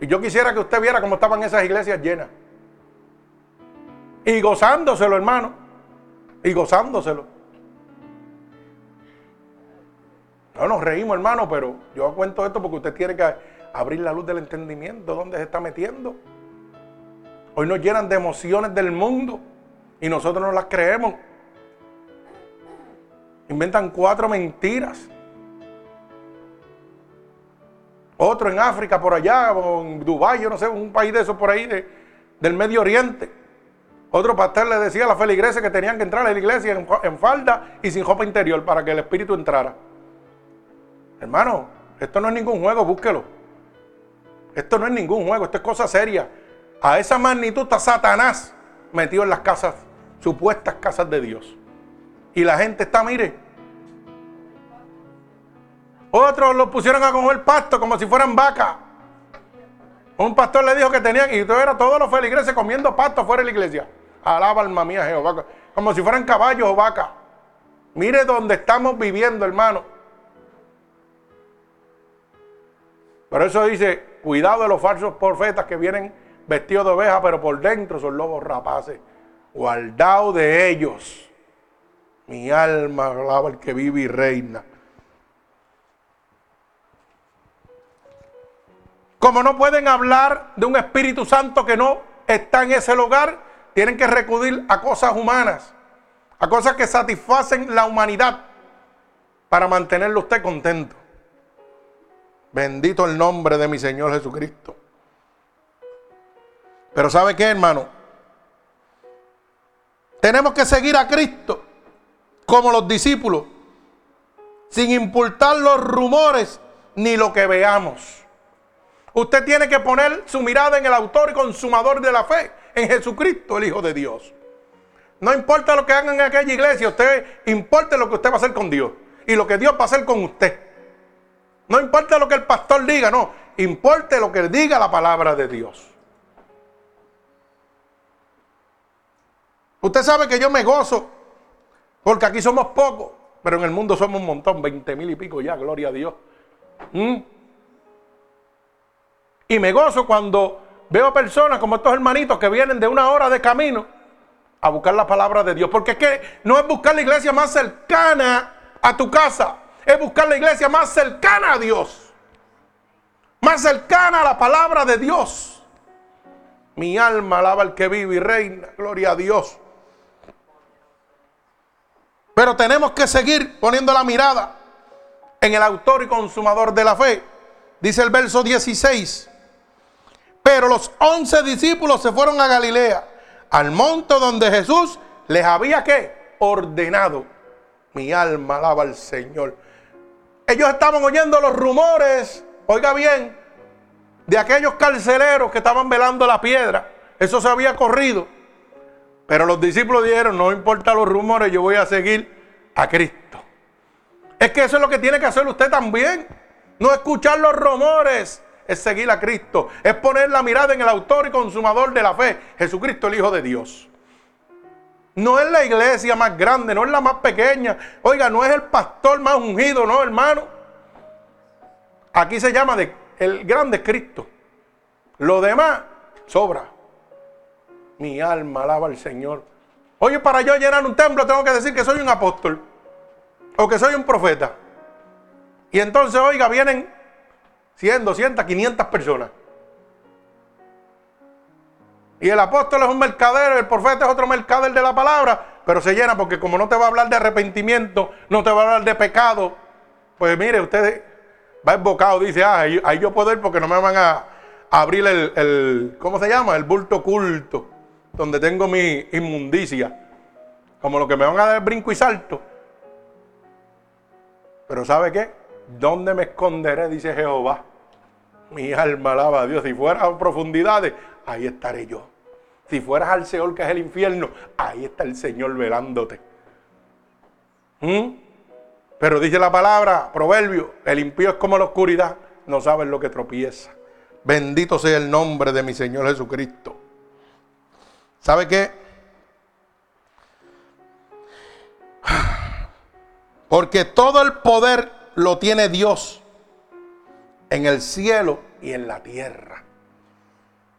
Y yo quisiera que usted viera cómo estaban esas iglesias llenas. Y gozándoselo, hermano. Y gozándoselo. No nos reímos, hermano, pero yo cuento esto porque usted tiene que abrir la luz del entendimiento, dónde se está metiendo. Hoy nos llenan de emociones del mundo y nosotros no las creemos. Inventan cuatro mentiras. Otro en África, por allá, o en Dubái, yo no sé, un país de esos por ahí, del Medio Oriente. Otro pastor le decía a la feligreses que tenían que entrar a la iglesia en, falda y sin ropa interior para que el espíritu entrara. Hermano, esto no es ningún juego, búsquelo. Esto no es ningún juego, esto es cosa seria. A esa magnitud está Satanás metido en las casas, supuestas casas de Dios. Y la gente está, mire. Otros lo pusieron a comer pasto como si fueran vacas. Un pastor le dijo que tenían, y todo era todos los feligreses comiendo pasto fuera de la iglesia. Alaba alma mía Jehová. Como si fueran caballos o vacas. Mire dónde estamos viviendo, hermano. Por eso dice, cuidado de los falsos profetas que vienen vestidos de oveja, pero por dentro son lobos rapaces. Guardado de ellos. Mi alma alaba el que vive y reina. Como no pueden hablar de un Espíritu Santo que no está en ese lugar, tienen que recurrir a cosas humanas, a cosas que satisfacen la humanidad para mantenerlo usted contento. Bendito el nombre de mi Señor Jesucristo. Pero ¿sabe qué, hermano? Tenemos que seguir a Cristo como los discípulos, sin importar los rumores ni lo que veamos. Usted tiene que poner su mirada en el autor y consumador de la fe, en Jesucristo, el Hijo de Dios. No importa lo que hagan en aquella iglesia, usted importa lo que usted va a hacer con Dios y lo que Dios va a hacer con usted. No importa lo que el pastor diga, no, importa lo que diga la palabra de Dios. Usted sabe que yo me gozo, porque aquí somos pocos, pero en el mundo somos un montón, 20 mil y pico ya, gloria a Dios. ¿Mm? Y me gozo cuando veo personas como estos hermanitos que vienen de una hora de camino a buscar la palabra de Dios. Porque es que no es buscar la iglesia más cercana a tu casa, es buscar la iglesia más cercana a Dios. Más cercana a la palabra de Dios. Mi alma alaba al que vive y reina. Gloria a Dios. Pero tenemos que seguir poniendo la mirada en el autor y consumador de la fe. Dice el verso 16. Pero los once discípulos se fueron a Galilea, al monte donde Jesús les había que ordenado. Mi alma alaba al Señor. Ellos estaban oyendo los rumores, oiga bien, de aquellos carceleros que estaban velando la piedra. Eso se había corrido. Pero los discípulos dijeron, no importa los rumores, yo voy a seguir a Cristo. Es que eso es lo que tiene que hacer usted también. No escuchar los rumores, es seguir a Cristo, es poner la mirada en el autor y consumador de la fe, Jesucristo el Hijo de Dios. No es la iglesia más grande, no es la más pequeña. Oiga, no es el pastor más ungido, no, hermano. Aquí se llama el grande Cristo. Lo demás sobra. Mi alma alaba al Señor. Oye, para yo llenar un templo tengo que decir que soy un apóstol o que soy un profeta. Y entonces, oiga, vienen 100, 200, 500 personas. Y el apóstol es un mercader, el profeta es otro mercader de la palabra, pero se llena porque como no te va a hablar de arrepentimiento, no te va a hablar de pecado, pues mire, usted va embocado, dice, ah, ahí, yo puedo ir porque no me van a, abrir el, el, ¿cómo se llama? El bulto oculto, donde tengo mi inmundicia. Como lo que me van a dar brinco y salto. Pero ¿sabe qué? ¿Dónde me esconderé? Dice Jehová. Mi alma alaba a Dios. Si fueras a profundidades, ahí estaré yo. Si fueras al Seol, que es el infierno, ahí está el Señor velándote. ¿Mm? Pero dice la palabra, proverbio, el impío es como la oscuridad, no sabes lo que tropieza. Bendito sea el nombre de mi Señor Jesucristo. ¿Sabe qué? Porque todo el poder lo tiene Dios en el cielo y en la tierra.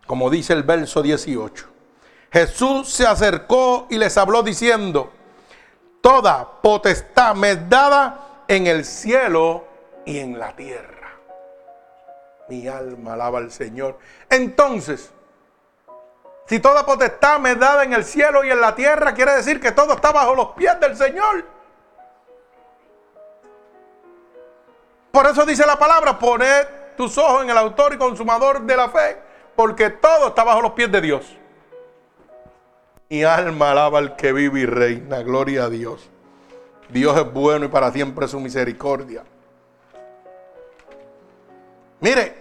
como dice el verso 18. Jesús se acercó y les habló diciendo, toda potestad me es dada en el cielo y en la tierra. Mi alma alaba al Señor. Entonces, si toda potestad me es dada en el cielo y en la tierra, quiere decir que todo está bajo los pies del Señor. Por eso dice la palabra, poned tus ojos en el autor y consumador de la fe, porque todo está bajo los pies de Dios. Mi alma alaba al que vive y reina, gloria a Dios. Dios es bueno y para siempre su misericordia. Mire,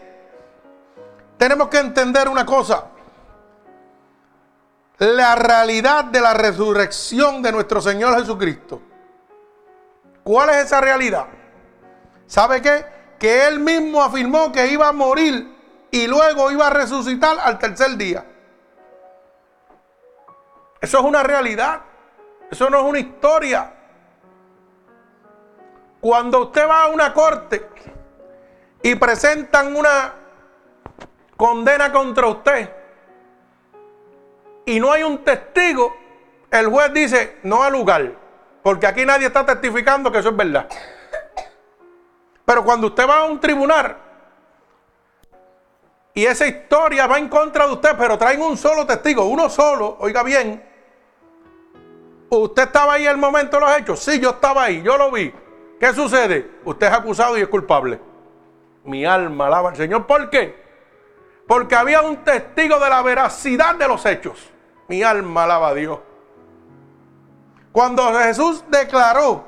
tenemos que entender una cosa. La realidad de la resurrección de nuestro Señor Jesucristo. ¿Cuál es esa realidad? ¿Sabe qué? Que Él mismo afirmó que iba a morir y luego iba a resucitar al tercer día. Eso es una realidad. Eso no es una historia. Cuando usted va a una corte y presentan una condena contra usted y no hay un testigo, el juez dice no al lugar, porque aquí nadie está testificando que eso es verdad. Pero cuando usted va a un tribunal y esa historia va en contra de usted, pero traen un solo testigo, uno solo, oiga bien, ¿usted estaba ahí el momento de los hechos? Sí, yo estaba ahí, yo lo vi. ¿Qué sucede? Usted es acusado y es culpable. Mi alma alaba al Señor. ¿Por qué? Porque había un testigo de la veracidad de los hechos. Mi alma alaba a Dios. Cuando Jesús declaró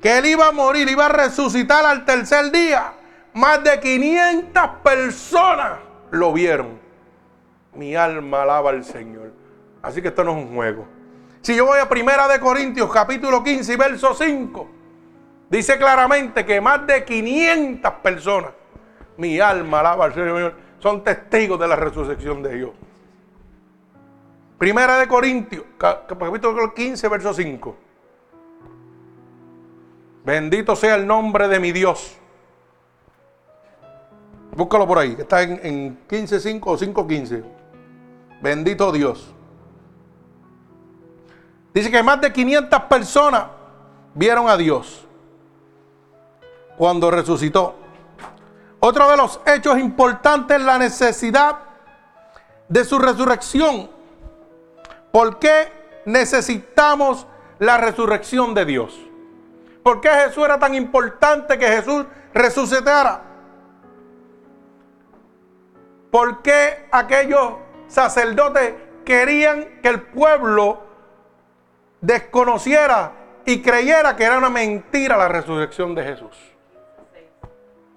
que él iba a morir, iba a resucitar al tercer día, más de 500 personas lo vieron. Mi alma alaba al Señor. Así que esto no es un juego. Si yo voy a Primera de Corintios capítulo 15 y verso 5, dice claramente que más de 500 personas, mi alma alaba al Señor, son testigos de la resurrección de Dios. Primera de Corintios, capítulo 15, verso 5. Bendito sea el nombre de mi Dios. Búscalo por ahí, está en, en 15.5 o 5.15. Bendito Dios. Dice que más de 500 personas vieron a Dios cuando resucitó. Otro de los hechos importantes es la necesidad de su resurrección. ¿Por qué necesitamos la resurrección de Dios? ¿Por qué Jesús era tan importante que Jesús resucitara? ¿Por qué aquellos sacerdotes querían que el pueblo desconociera y creyera que era una mentira la resurrección de Jesús.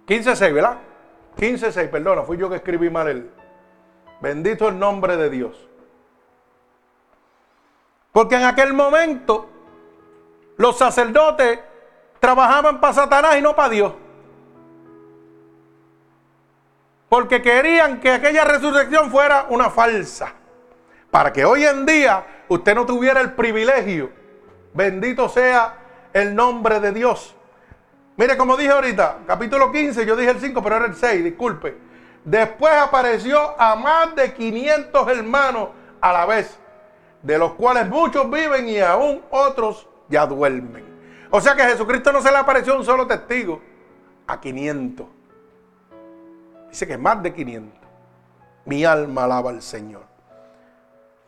15.6, ¿verdad? 15.6, perdona, fui yo que escribí mal el. Bendito el nombre de Dios. Porque en aquel momento los sacerdotes trabajaban para Satanás y no para Dios. Porque querían que aquella resurrección fuera una falsa. Para que hoy en día usted no tuviera el privilegio. Bendito sea el nombre de Dios. Mire, como dije ahorita, capítulo 15, yo dije el 5, pero era el 6, disculpe. Después apareció a más de 500 hermanos a la vez, de los cuales muchos viven y aún otros ya duermen. O sea que Jesucristo no se le apareció un solo testigo, a 500. Dice que más de 500. Mi alma alaba al Señor.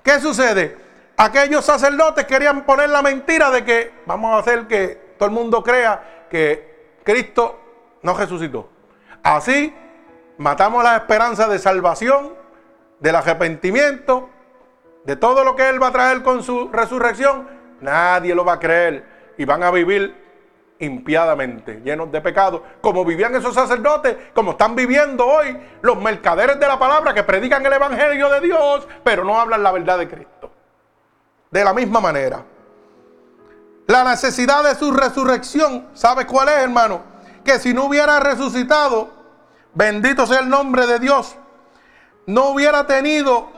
¿Qué sucede? Aquellos sacerdotes querían poner la mentira de que vamos a hacer que todo el mundo crea que Cristo no resucitó. Así matamos la esperanza de salvación, del arrepentimiento, de todo lo que Él va a traer con su resurrección. Nadie lo va a creer y van a vivir impiadamente, llenos de pecado, como vivían esos sacerdotes, como están viviendo hoy los mercaderes de la palabra que predican el Evangelio de Dios, pero no hablan la verdad de Cristo. De la misma manera, la necesidad de su resurrección, ¿sabe cuál es, hermano? Que si no hubiera resucitado, bendito sea el nombre de Dios, no hubiera tenido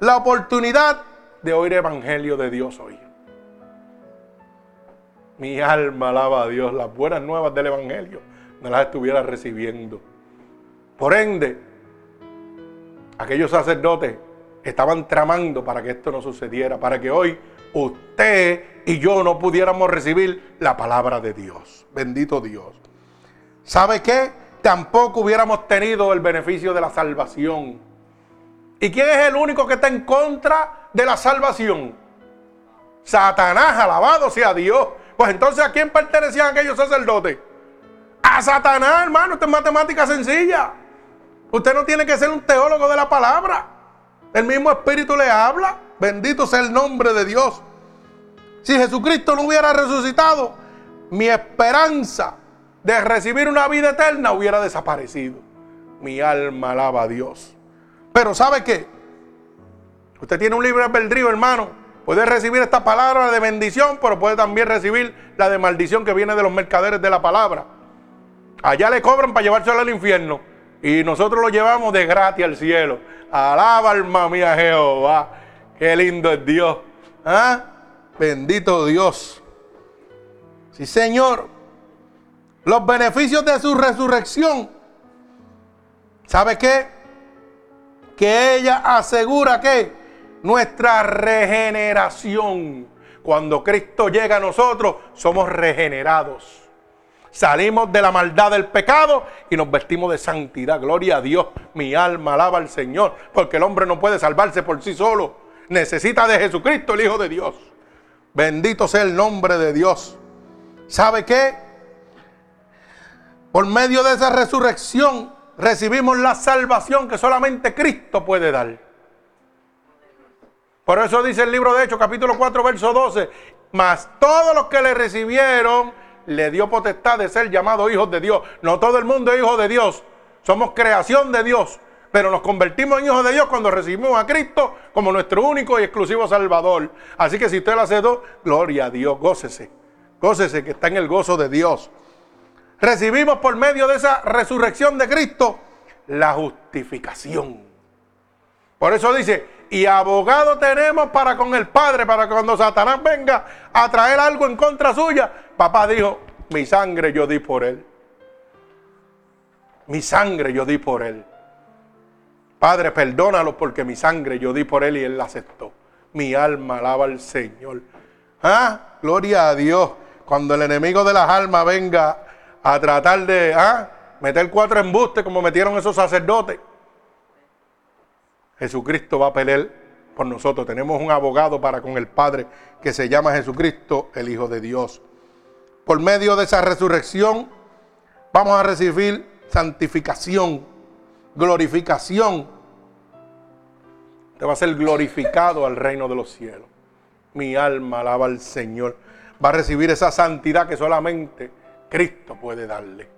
la oportunidad de oír el Evangelio de Dios hoy. Mi alma alaba a Dios. Las buenas nuevas del Evangelio no las estuviera recibiendo. Por ende, aquellos sacerdotes estaban tramando para que esto no sucediera, para que hoy usted y yo no pudiéramos recibir la palabra de Dios. Bendito Dios. ¿Sabe qué? Tampoco hubiéramos tenido el beneficio de la salvación. ¿Y quién es el único que está en contra de la salvación? Satanás, alabado sea Dios. Pues entonces, ¿a quién pertenecían aquellos sacerdotes? A Satanás, hermano. Esto es matemática sencilla. Usted no tiene que ser un teólogo de la palabra. El mismo Espíritu le habla. Bendito sea el nombre de Dios. Si Jesucristo no hubiera resucitado, mi esperanza de recibir una vida eterna hubiera desaparecido. Mi alma alaba a Dios. Pero ¿sabe qué? Usted tiene un libre albedrío, hermano. Puede recibir esta palabra de bendición, pero puede también recibir la de maldición que viene de los mercaderes de la palabra. Allá le cobran para llevárselo al infierno. Y nosotros lo llevamos de gratis al cielo. Alaba alma mía Jehová. Qué lindo es Dios. ¿Ah? Bendito Dios. Sí, Señor. Los beneficios de su resurrección. ¿Sabe qué? Que ella asegura que nuestra regeneración. Cuando Cristo llega a nosotros, somos regenerados. Salimos de la maldad del pecado y nos vestimos de santidad. Gloria a Dios. Mi alma alaba al Señor. Porque el hombre no puede salvarse por sí solo. Necesita de Jesucristo, el Hijo de Dios. Bendito sea el nombre de Dios. ¿Sabe qué? Por medio de esa resurrección recibimos la salvación que solamente Cristo puede dar. Por eso dice el libro de Hechos, capítulo 4, verso 12. Mas todos los que le recibieron le dio potestad de ser llamados hijos de Dios. No todo el mundo es hijo de Dios. Somos creación de Dios. Pero nos convertimos en hijos de Dios cuando recibimos a Cristo como nuestro único y exclusivo Salvador. Así que si usted lo dos, gloria a Dios, gócese. Gócese que está en el gozo de Dios. Recibimos por medio de esa resurrección de Cristo la justificación. Por eso dice, y abogado tenemos para con el Padre, para cuando Satanás venga a traer algo en contra suya, papá dijo, mi sangre yo di por él. Mi sangre yo di por él. Padre, perdónalo porque mi sangre yo di por él y él la aceptó. Mi alma alaba al Señor. Ah, gloria a Dios. Cuando el enemigo de las almas venga a tratar de ah, meter cuatro embustes como metieron esos sacerdotes, Jesucristo va a pelear por nosotros. Tenemos un abogado para con el Padre que se llama Jesucristo, el Hijo de Dios. Por medio de esa resurrección vamos a recibir santificación, glorificación. Te va a ser glorificado al reino de los cielos. Mi alma alaba al Señor. Va a recibir esa santidad que solamente Cristo puede darle.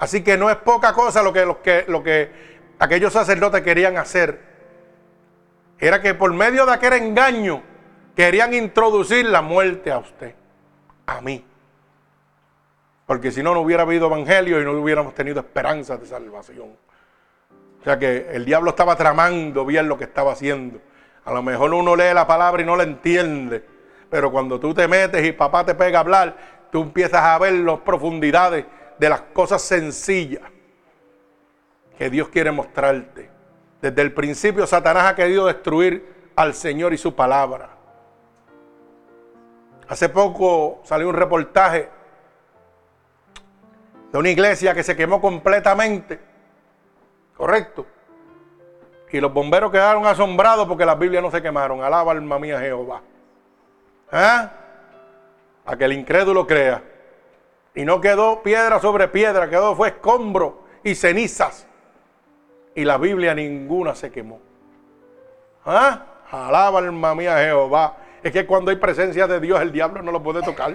Así que no es poca cosa lo que, que, lo que aquellos sacerdotes querían hacer era que por medio de aquel engaño querían introducir la muerte a usted, a mí. Porque si no, no hubiera habido evangelio y no hubiéramos tenido esperanza de salvación. O sea que el diablo estaba tramando bien lo que estaba haciendo. A lo mejor uno lee la palabra y no la entiende. Pero cuando tú te metes y papá te pega a hablar, tú empiezas a ver las profundidades de las cosas sencillas que Dios quiere mostrarte. Desde el principio Satanás ha querido destruir al Señor y su palabra. Hace poco salió un reportaje de una iglesia que se quemó completamente. Correcto. Y los bomberos quedaron asombrados porque las Biblias no se quemaron. Alaba alma mía Jehová. ¿Ah? A que el incrédulo crea. Y no quedó piedra sobre piedra, quedó fue escombro y cenizas y la Biblia ninguna se quemó. ¿Ah? Alaba alma mía Jehová. Es que cuando hay presencia de Dios el diablo no lo puede tocar.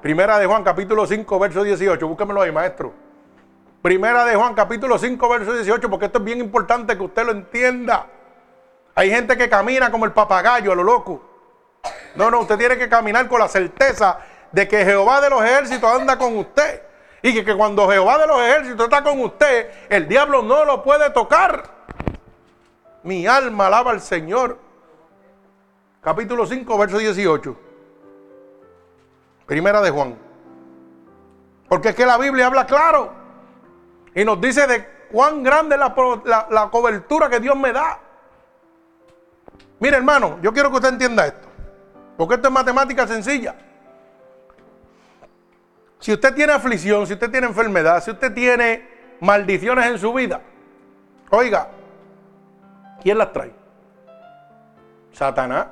Primera de Juan capítulo 5 verso 18. Búsquemelo ahí maestro. Primera de Juan capítulo 5 verso 18 porque esto es bien importante que usted lo entienda. Hay gente que camina como el papagayo a lo loco. No, no, usted tiene que caminar con la certeza de que Jehová de los ejércitos anda con usted. Y que, cuando Jehová de los ejércitos está con usted, el diablo no lo puede tocar. Mi alma alaba al Señor. Capítulo 5, verso 18. Primera de Juan. Porque es que la Biblia habla claro. Y nos dice de cuán grande es la, la cobertura que Dios me da. Mire, hermano, yo quiero que usted entienda esto. Porque esto es matemática sencilla. Si usted tiene aflicción, si usted tiene enfermedad, si usted tiene maldiciones en su vida, oiga, ¿quién las trae? Satanás.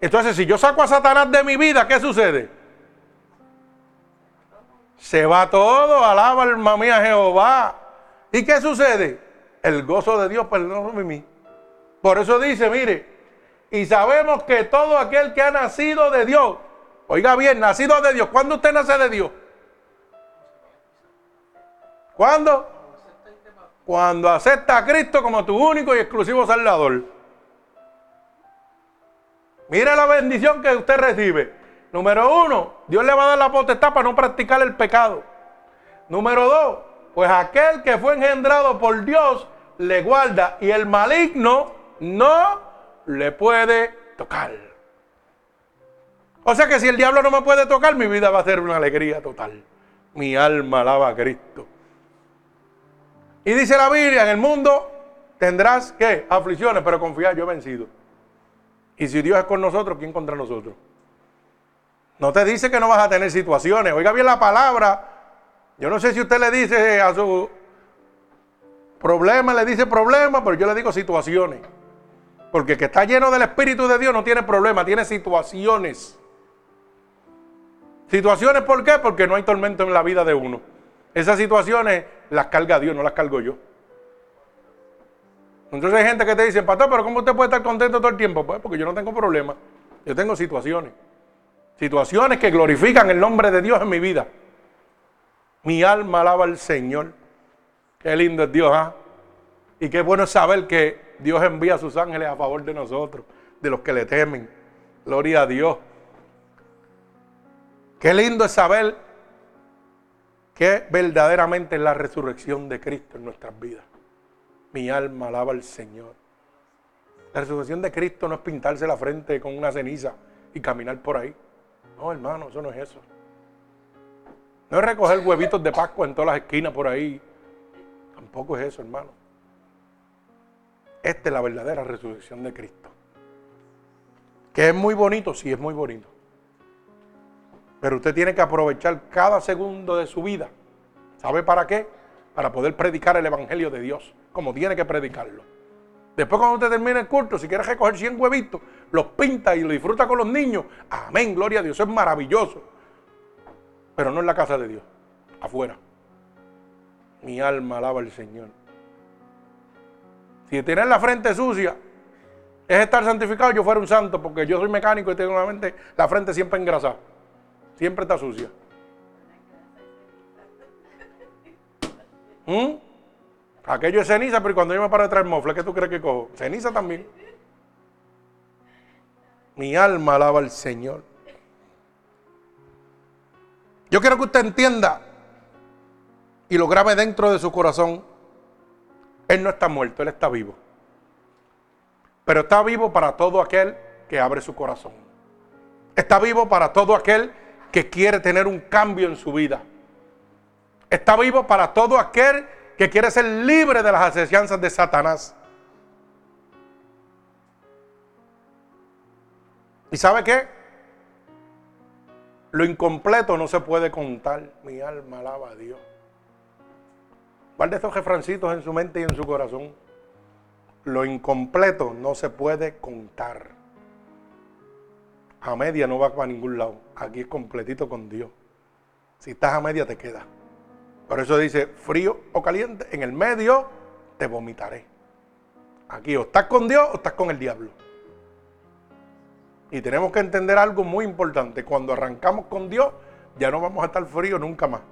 Entonces, si yo saco a Satanás de mi vida, ¿qué sucede? Se va todo, alaba alma mía Jehová. ¿Y qué sucede? El gozo de Dios perdón en mí. Por eso dice, mire, y sabemos que todo aquel que ha nacido de Dios, oiga bien, nacido de Dios, ¿cuándo usted nace de Dios? ¿Cuándo? Cuando acepta a Cristo como tu único y exclusivo Salvador. Mire la bendición que usted recibe. Número uno, Dios le va a dar la potestad para no practicar el pecado. Número dos, pues aquel que fue engendrado por Dios le guarda y el maligno no le puede tocar. O sea que si el diablo no me puede tocar, mi vida va a ser una alegría total. Mi alma alaba a Cristo. Y dice la Biblia, en el mundo tendrás que aflicciones, pero confía, yo he vencido. Y si Dios es con nosotros, ¿quién contra nosotros? No te dice que no vas a tener situaciones. Oiga bien la palabra. Yo no sé si usted le dice a su problema, le dice problema, pero yo le digo situaciones. Porque el que está lleno del Espíritu de Dios no tiene problema, tiene situaciones. Situaciones, ¿por qué? Porque no hay tormento en la vida de uno. Esas situaciones las carga Dios, no las cargo yo. Entonces hay gente que te dice, pastor, pero ¿cómo usted puede estar contento todo el tiempo? Pues porque yo no tengo problemas. Yo tengo situaciones. Situaciones que glorifican el nombre de Dios en mi vida. Mi alma alaba al Señor. Qué lindo es Dios, ¿ah? Y qué bueno saber que Dios envía a sus ángeles a favor de nosotros, de los que le temen. Gloria a Dios. Qué lindo es saber que verdaderamente es la resurrección de Cristo en nuestras vidas. Mi alma alaba al Señor. La resurrección de Cristo no es pintarse la frente con una ceniza y caminar por ahí. No, hermano, eso no es eso. No es recoger huevitos de Pascua en todas las esquinas por ahí. Tampoco es eso, hermano. Esta es la verdadera resurrección de Cristo. Que es muy bonito, sí es muy bonito. Pero usted tiene que aprovechar cada segundo de su vida. ¿Sabe para qué? Para poder predicar el Evangelio de Dios como tiene que predicarlo. Después cuando usted termine el culto, si quiere recoger 100 huevitos, los pinta y lo disfruta con los niños. Amén, gloria a Dios, eso es maravilloso. Pero no en la casa de Dios, afuera. Mi alma alaba al Señor. Si tener la frente sucia es estar santificado, yo fuera un santo, porque yo soy mecánico y tengo la, frente siempre engrasada. Siempre está sucia. ¿Mm? Aquello es ceniza, pero cuando yo me paro de traer mofle, ¿qué tú crees que cojo? Ceniza también. Mi alma alaba al Señor. Yo quiero que usted entienda y lo grabe dentro de su corazón. Él no está muerto, Él está vivo. Pero está vivo para todo aquel que abre su corazón. Está vivo para todo aquel que quiere tener un cambio en su vida. Está vivo para todo aquel que quiere ser libre de las asechanzas de Satanás. ¿Y sabe qué? Lo incompleto no se puede contar. Mi alma alaba a Dios. Guarde estos refrancitos en su mente y en su corazón. Lo incompleto no se puede contar. A media no va para ningún lado. Aquí es completito con Dios. Si estás a media te quedas. Por eso dice frío o caliente, en el medio te vomitaré. Aquí o estás con Dios o estás con el diablo. Y tenemos que entender algo muy importante. Cuando arrancamos con Dios, ya no vamos a estar frío nunca más.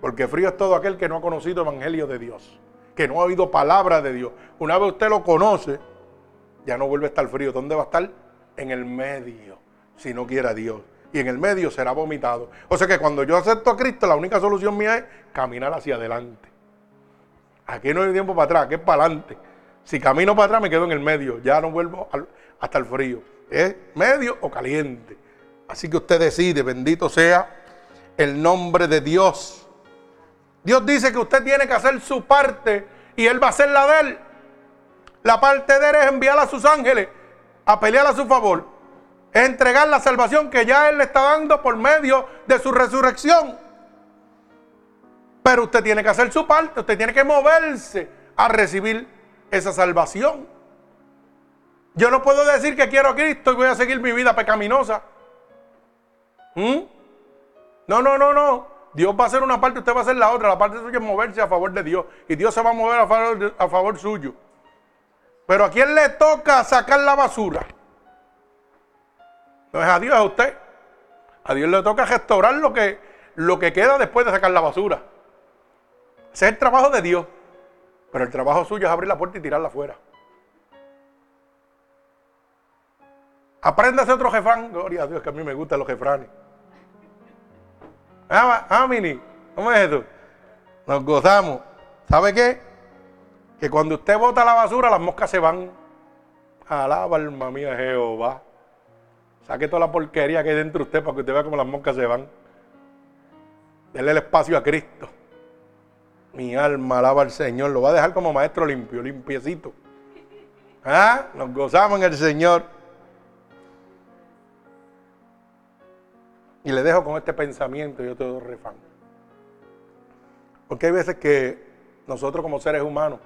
Porque frío es todo aquel que no ha conocido el Evangelio de Dios, que no ha oído palabra de Dios. Una vez usted lo conoce, ya no vuelve a estar frío. ¿Dónde va a estar? En el medio, si no quiera Dios y en el medio será vomitado. O sea que cuando yo acepto a Cristo, la única solución mía es caminar hacia adelante. Aquí no hay tiempo para atrás, aquí es para adelante. Si camino para atrás me quedo en el medio, ya no vuelvo hasta el frío. Es medio o caliente. Así que usted decide, bendito sea el nombre de Dios. Dios dice que usted tiene que hacer su parte y Él va a hacer la de Él. La parte de Él es enviar a sus ángeles a pelear a su favor. Entregar la salvación que ya Él le está dando por medio de su resurrección. Pero usted tiene que hacer su parte, usted tiene que moverse a recibir esa salvación. Yo no puedo decir que quiero a Cristo y voy a seguir mi vida pecaminosa. ¿Mm? No, no, no, no. Dios va a hacer una parte, usted va a hacer la otra. La parte suya es moverse a favor de Dios. Y Dios se va a mover favor, a favor suyo. Pero a quién le toca sacar la basura? No es a Dios, a usted. A Dios le toca restaurar lo que, lo que queda después de sacar la basura. Ese es el trabajo de Dios. Pero el trabajo suyo es abrir la puerta y tirarla afuera. Apréndase otro jefán. Gloria a Dios que a mí me gustan los jefranes. Ah, ah, Mini, ¿cómo es eso? Nos gozamos. ¿Sabe qué? Que cuando usted bota la basura, las moscas se van. Alaba alma mía Jehová. Saque toda la porquería que hay dentro de usted para que usted vea cómo las moscas se van. Dele el espacio a Cristo. Mi alma alaba al Señor. Lo va a dejar como maestro limpio, limpiecito. ¿Ah? Nos gozamos en el Señor. Y le dejo con este pensamiento, yo te doy refán. Porque hay veces que nosotros como seres humanos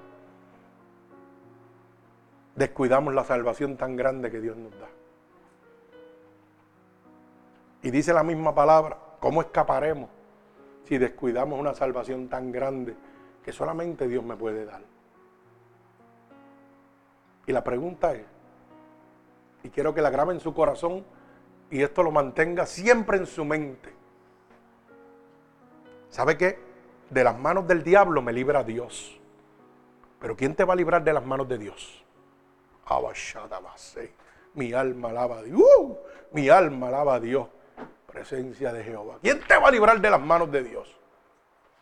descuidamos la salvación tan grande que Dios nos da. Y dice la misma palabra, ¿cómo escaparemos si descuidamos una salvación tan grande que solamente Dios me puede dar? Y la pregunta es, y quiero que la grabe en su corazón, y esto lo mantenga siempre en su mente. ¿Sabe qué? De las manos del diablo me libra Dios. Pero ¿quién te va a librar de las manos de Dios? Mi alma alaba a Dios. ¡Uh! Mi alma alaba a Dios. Presencia de Jehová. ¿Quién te va a librar de las manos de Dios?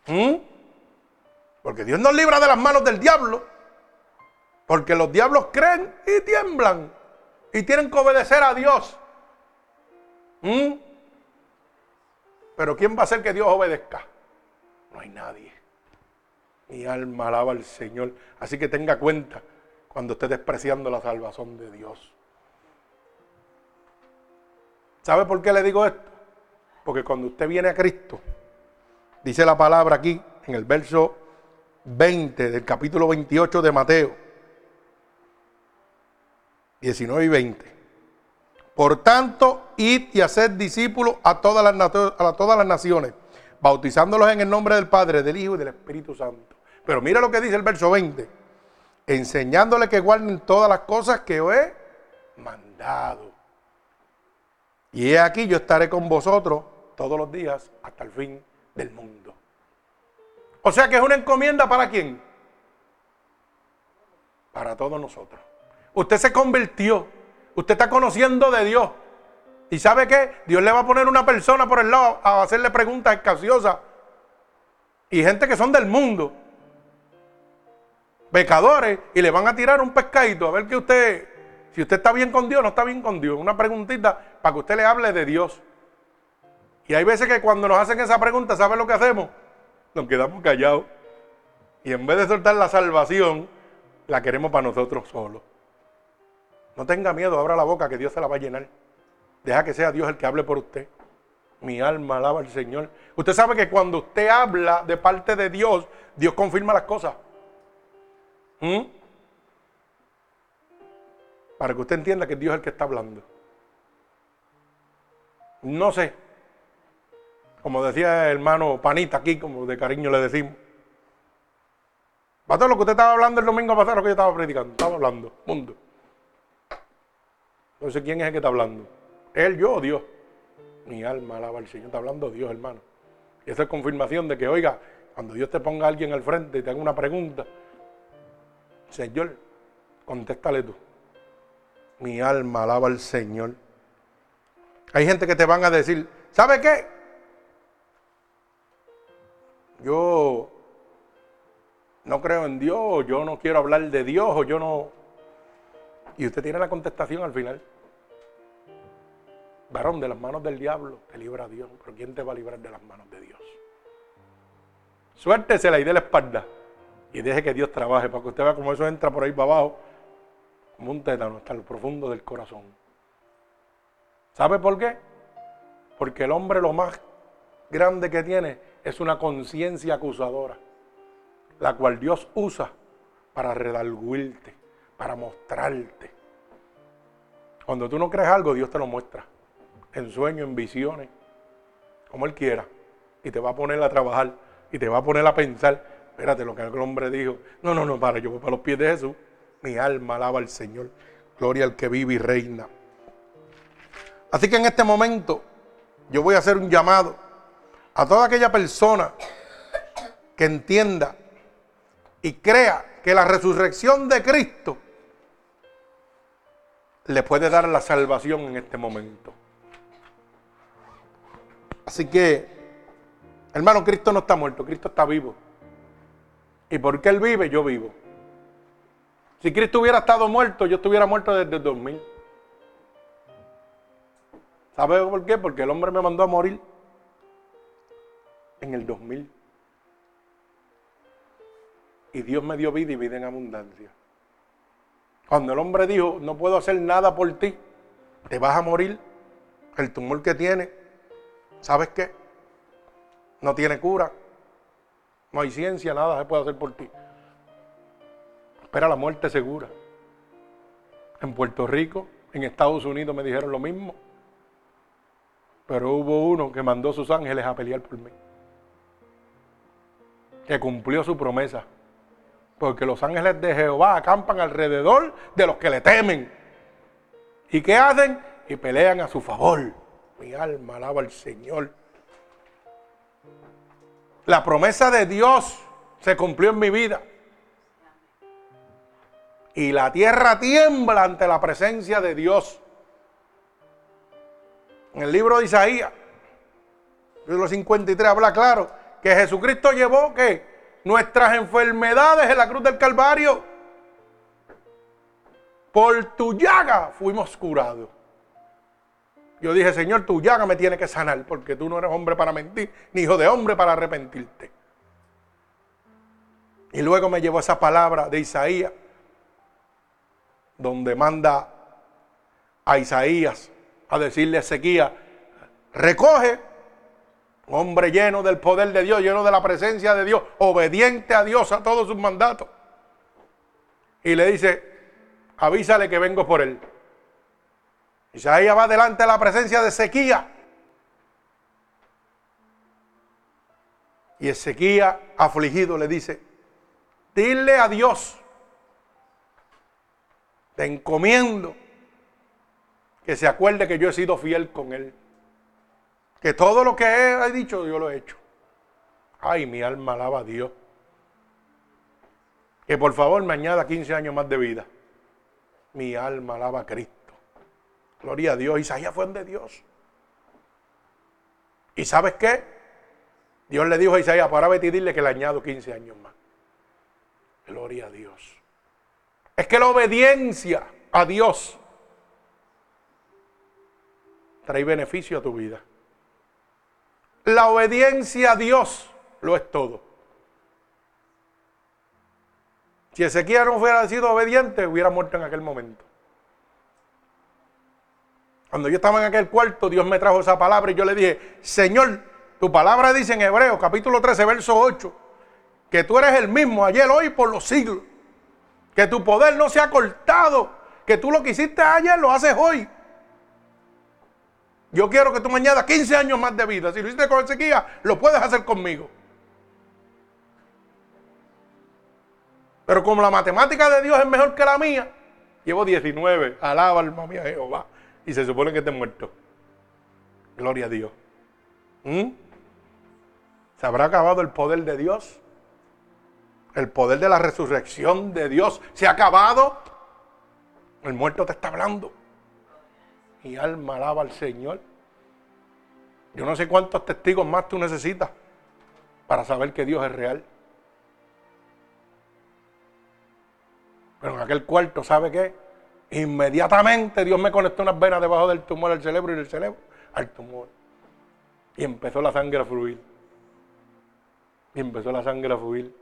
¿Mm? Porque Dios nos libra de las manos del diablo. Porque los diablos creen y tiemblan. Y tienen que obedecer a Dios. ¿Mm? Pero ¿quién va a hacer que Dios obedezca? No hay nadie. Mi alma alaba al Señor. Así que tenga cuenta cuando esté despreciando la salvación de Dios. ¿Sabe por qué le digo esto? Porque cuando usted viene a Cristo, dice la palabra aquí en el verso 20 del capítulo 28 de Mateo, 19 y 20. Por tanto, id y haced discípulos a todas, las, a todas las naciones, bautizándolos en el nombre del Padre, del Hijo y del Espíritu Santo. Pero mira lo que dice el verso 20. Enseñándoles que guarden todas las cosas que os he mandado. Y he aquí yo estaré con vosotros todos los días hasta el fin del mundo. O sea que es una encomienda para quién? Para todos nosotros. Usted se convirtió Usted está conociendo de Dios. ¿Y sabe qué? Dios le va a poner una persona por el lado a hacerle preguntas escaciosas. Y gente que son del mundo. Pecadores. Y le van a tirar un pescadito a ver que usted, si usted está bien con Dios, no está bien con Dios. Una preguntita para que usted le hable de Dios. Y hay veces que cuando nos hacen esa pregunta, ¿sabe lo que hacemos? Nos quedamos callados. Y en vez de soltar la salvación, la queremos para nosotros solos. No tenga miedo, abra la boca que Dios se la va a llenar. Deja que sea Dios el que hable por usted. Mi alma alaba al Señor. Usted sabe que cuando usted habla de parte de Dios, Dios confirma las cosas. ¿Mm? Para que usted entienda que Dios es el que está hablando. No sé. Como decía el hermano Panita aquí, como de cariño le decimos. todo lo que usted estaba hablando el domingo pasado, lo que yo estaba predicando. Estaba hablando, mundo. Entonces, ¿quién es el que está hablando? ¿Él, yo o Dios? Mi alma alaba al Señor. Está hablando Dios, hermano. Y esa es confirmación de que, oiga, cuando Dios te ponga a alguien al frente y te haga una pregunta, Señor, contéstale tú. Mi alma alaba al Señor. Hay gente que te van a decir, ¿sabe qué? Yo no creo en Dios, yo no quiero hablar de Dios, o yo no. Y usted tiene la contestación al final. Varón, de las manos del diablo te libra Dios. Pero ¿quién te va a librar de las manos de Dios? Suéltesela y dé la espalda. Y deje que Dios trabaje para que usted vea cómo eso entra por ahí para abajo, un tétano, hasta lo profundo del corazón. ¿Sabe por qué? Porque el hombre lo más grande que tiene es una conciencia acusadora, la cual Dios usa para redarguirte, para mostrarte. Cuando tú no crees algo, Dios te lo muestra. En sueños, en visiones, como Él quiera. Y te va a poner a trabajar y te va a poner a pensar. Espérate, lo que el hombre dijo. No, no, no, para, yo voy para los pies de Jesús. Mi alma alaba al Señor. Gloria al que vive y reina. Así que en este momento yo voy a hacer un llamado a toda aquella persona que entienda y crea que la resurrección de Cristo le puede dar la salvación en este momento. Así que, hermano, Cristo no está muerto, Cristo está vivo. Y porque Él vive, yo vivo. Si Cristo hubiera estado muerto, yo estuviera muerto desde el 2000. ¿Sabe por qué? Porque el hombre me mandó a morir en el 2000. Y Dios me dio vida y vida en abundancia. Cuando el hombre dijo, no puedo hacer nada por ti, te vas a morir, el tumor que tiene, ¿sabes qué? No tiene cura, no hay ciencia, nada se puede hacer por ti. Espera la muerte segura. En Puerto Rico, en Estados Unidos me dijeron lo mismo. Pero hubo uno que mandó sus ángeles a pelear por mí. Que cumplió su promesa. Porque los ángeles de Jehová acampan alrededor de los que le temen. ¿Y qué hacen? Y pelean a su favor. Mi alma alaba al Señor. La promesa de Dios se cumplió en mi vida. Y la tierra tiembla ante la presencia de Dios. En el libro de Isaías, libro 53, habla claro que Jesucristo llevó que nuestras enfermedades en la cruz del Calvario. Por tu llaga fuimos curados. Yo dije, Señor, tu llaga me tiene que sanar, porque tú no eres hombre para mentir, ni hijo de hombre para arrepentirte. Y luego me llevó esa palabra de Isaías, donde manda a Isaías a decirle a Ezequiel, recoge hombre lleno del poder de Dios, lleno de la presencia de Dios, obediente a Dios, a todos sus mandatos. Y le dice, avísale que vengo por él. Isaías va delante de la presencia de Ezequiel. Y Ezequiel, afligido, le dice, dile a Dios, te encomiendo que se acuerde que yo he sido fiel con él. Que todo lo que he dicho yo lo he hecho. Ay, mi alma alaba a Dios. Que por favor me añada 15 años más de vida. Mi alma alaba a Cristo. Gloria a Dios. Isaías fue de Dios. ¿Y sabes qué? Dios le dijo a Isaías, para vete y dile que le añado 15 años más. Gloria a Dios. Es que la obediencia a Dios trae beneficio a tu vida. La obediencia a Dios lo es todo. Si Ezequiel no hubiera sido obediente, hubiera muerto en aquel momento. Cuando yo estaba en aquel cuarto, Dios me trajo esa palabra y yo le dije, Señor, tu palabra dice en Hebreos capítulo 13, verso 8, que tú eres el mismo ayer, hoy, por los siglos. Que tu poder no se ha cortado, que tú lo que hiciste ayer lo haces hoy. Yo quiero que tú me añadas 15 años más de vida. Si lo hiciste con sequía, lo puedes hacer conmigo. Pero como la matemática de Dios es mejor que la mía, llevo 19. Alaba alma mía Jehová. Y se supone que esté muerto. Gloria a Dios. ¿Mm? ¿Se habrá acabado el poder de Dios? El poder de la resurrección de Dios se ha acabado. El muerto te está hablando. Mi alma alaba al Señor. Yo no sé cuántos testigos más tú necesitas para saber que Dios es real. Pero en aquel cuarto, ¿sabe qué? Inmediatamente Dios me conectó unas venas debajo del tumor al cerebro y del cerebro al tumor. Y empezó la sangre a fluir. Y empezó la sangre a fluir.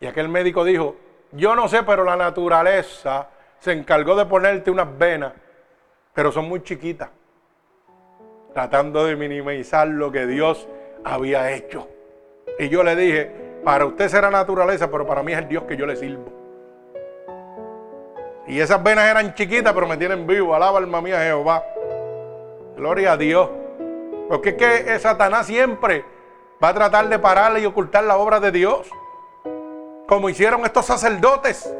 Y aquel médico dijo, yo no sé, pero la naturaleza se encargó de ponerte unas venas, pero son muy chiquitas, tratando de minimizar lo que Dios había hecho. Y yo le dije, para usted será naturaleza, pero para mí es el Dios que yo le sirvo. Y esas venas eran chiquitas, pero me tienen vivo. Alaba alma mía Jehová. Gloria a Dios. Porque es que Satanás siempre va a tratar de pararle y ocultar la obra de Dios. Como hicieron estos sacerdotes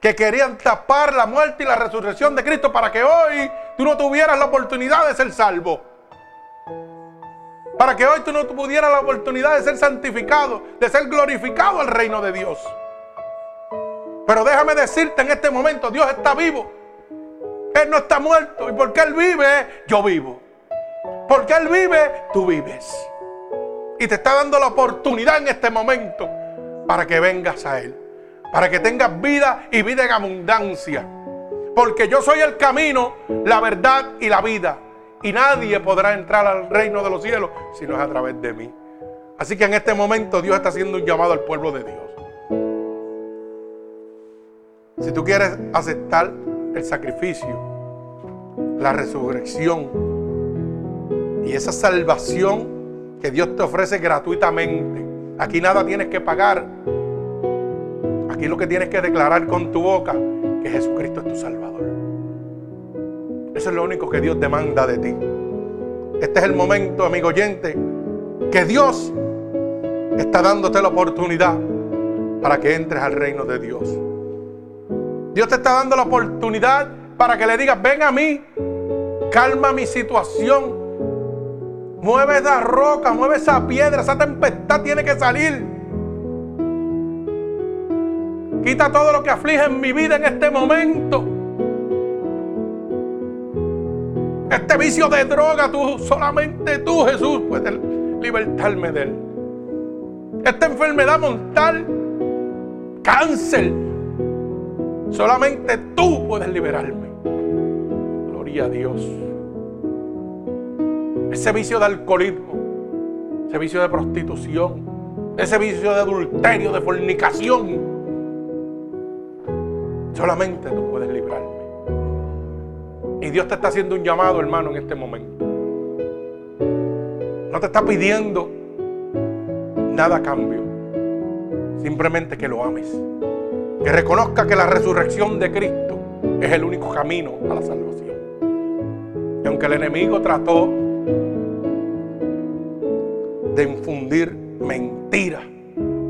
que querían tapar la muerte y la resurrección de Cristo para que hoy tú no tuvieras la oportunidad de ser salvo. Para que hoy tú no pudieras la oportunidad de ser santificado, de ser glorificado al reino de Dios. Pero déjame decirte en este momento, Dios está vivo. Él no está muerto. Y porque Él vive, yo vivo. Porque Él vive, tú vives. Y te está dando la oportunidad en este momento para que vengas a Él para que tengas vida y vida en abundancia. Porque yo soy el camino, la verdad y la vida. Y nadie podrá entrar al reino de los cielos si no es a través de mí. Así que en este momento Dios está haciendo un llamado al pueblo de Dios. Si tú quieres aceptar el sacrificio, la resurrección y esa salvación que Dios te ofrece gratuitamente, aquí nada tienes que pagar Aquí lo que tienes que declarar con tu boca que Jesucristo es tu Salvador. Eso es lo único que Dios demanda de ti. Este es el momento, amigo oyente, que Dios está dándote la oportunidad para que entres al reino de Dios. Dios te está dando la oportunidad para que le digas, ven a mí, calma mi situación, mueve esa roca, mueve esa piedra, esa tempestad tiene que salir. Quita todo lo que aflige en mi vida en este momento. Este vicio de droga, tú, solamente tú, Jesús, puedes libertarme de él. Esta enfermedad mortal, cáncer, solamente tú puedes liberarme. Gloria a Dios. Ese vicio de alcoholismo, ese vicio de prostitución, ese vicio de adulterio, de fornicación, Solamente tú puedes librarme. Y Dios te está haciendo un llamado, hermano, en este momento. No te está pidiendo nada a cambio. Simplemente que lo ames. Que reconozca que la resurrección de Cristo es el único camino a la salvación. Y aunque el enemigo trató de infundir mentira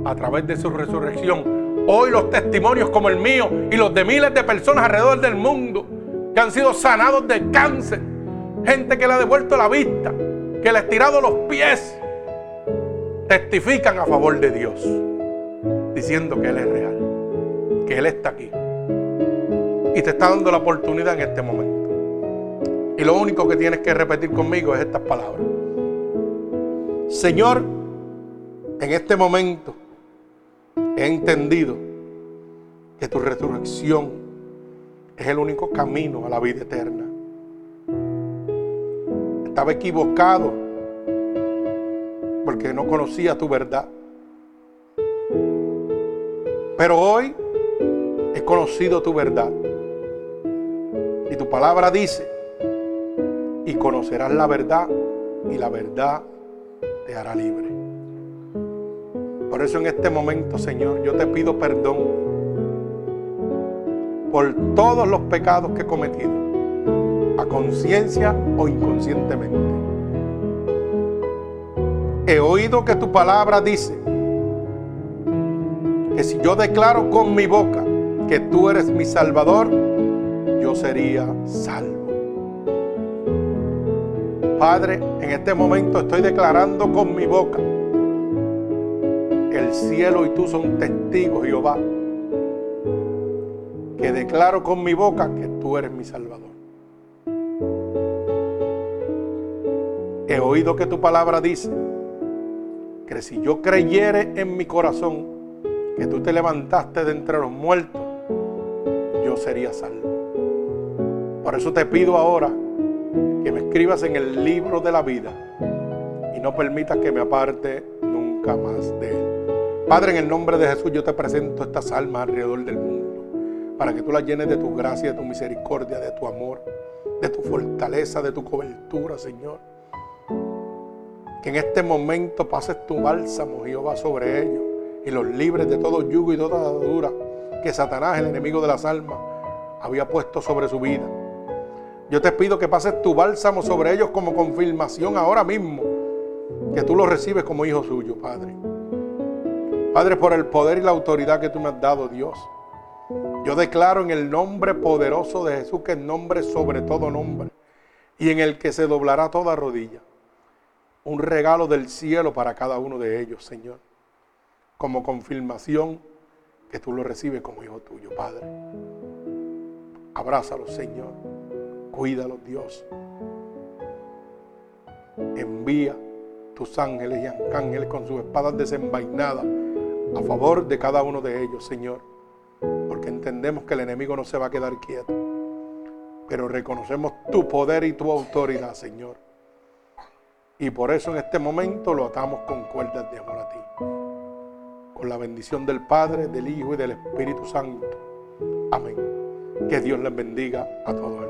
a través de su resurrección, Hoy los testimonios como el mío y los de miles de personas alrededor del mundo que han sido sanados de cáncer, gente que le ha devuelto la vista, que le ha estirado los pies, testifican a favor de Dios, diciendo que Él es real, que Él está aquí y te está dando la oportunidad en este momento. Y lo único que tienes que repetir conmigo es estas palabras. Señor, en este momento, he entendido que tu resurrección es el único camino a la vida eterna. Estaba equivocado porque no conocía tu verdad. Pero hoy he conocido tu verdad. Y tu palabra dice, y conocerás la verdad y la verdad te hará libre. Por eso en este momento, Señor, yo te pido perdón por todos los pecados que he cometido, a conciencia o inconscientemente. He oído que tu palabra dice que si yo declaro con mi boca que tú eres mi Salvador, yo sería salvo. Padre, en este momento estoy declarando con mi boca el cielo y tú son testigos, Jehová, que declaro con mi boca que tú eres mi Salvador. He oído que tu palabra dice que si yo creyere en mi corazón que tú te levantaste de entre los muertos, yo sería salvo. Por eso te pido ahora que me escribas en el libro de la vida y no permitas que me aparte nunca más de él. Padre, en el nombre de Jesús yo te presento estas almas alrededor del mundo, para que tú las llenes de tu gracia, de tu misericordia, de tu amor, de tu fortaleza, de tu cobertura, Señor. Que en este momento pases tu bálsamo, Jehová, sobre ellos y los libres de todo yugo y toda atadura que Satanás, el enemigo de las almas, había puesto sobre su vida. Yo te pido que pases tu bálsamo sobre ellos como confirmación ahora mismo, que tú los recibes como hijo suyo, Padre. Padre, por el poder y la autoridad que tú me has dado, Dios. Yo declaro en el nombre poderoso de Jesús, que es nombre sobre todo nombre, y en el que se doblará toda rodilla, un regalo del cielo para cada uno de ellos, Señor, como confirmación que tú lo recibes como hijo tuyo, Padre. Abrázalos, Señor. Cuídalos, Dios. Envía tus ángeles y arcángeles con sus espadas desenvainadas a favor de cada uno de ellos, Señor. Porque entendemos que el enemigo no se va a quedar quieto. Pero reconocemos tu poder y tu autoridad, Señor. Y por eso en este momento lo atamos con cuerdas de amor a ti con la bendición del Padre, del Hijo y del Espíritu Santo. Amén. Que Dios les bendiga a todos.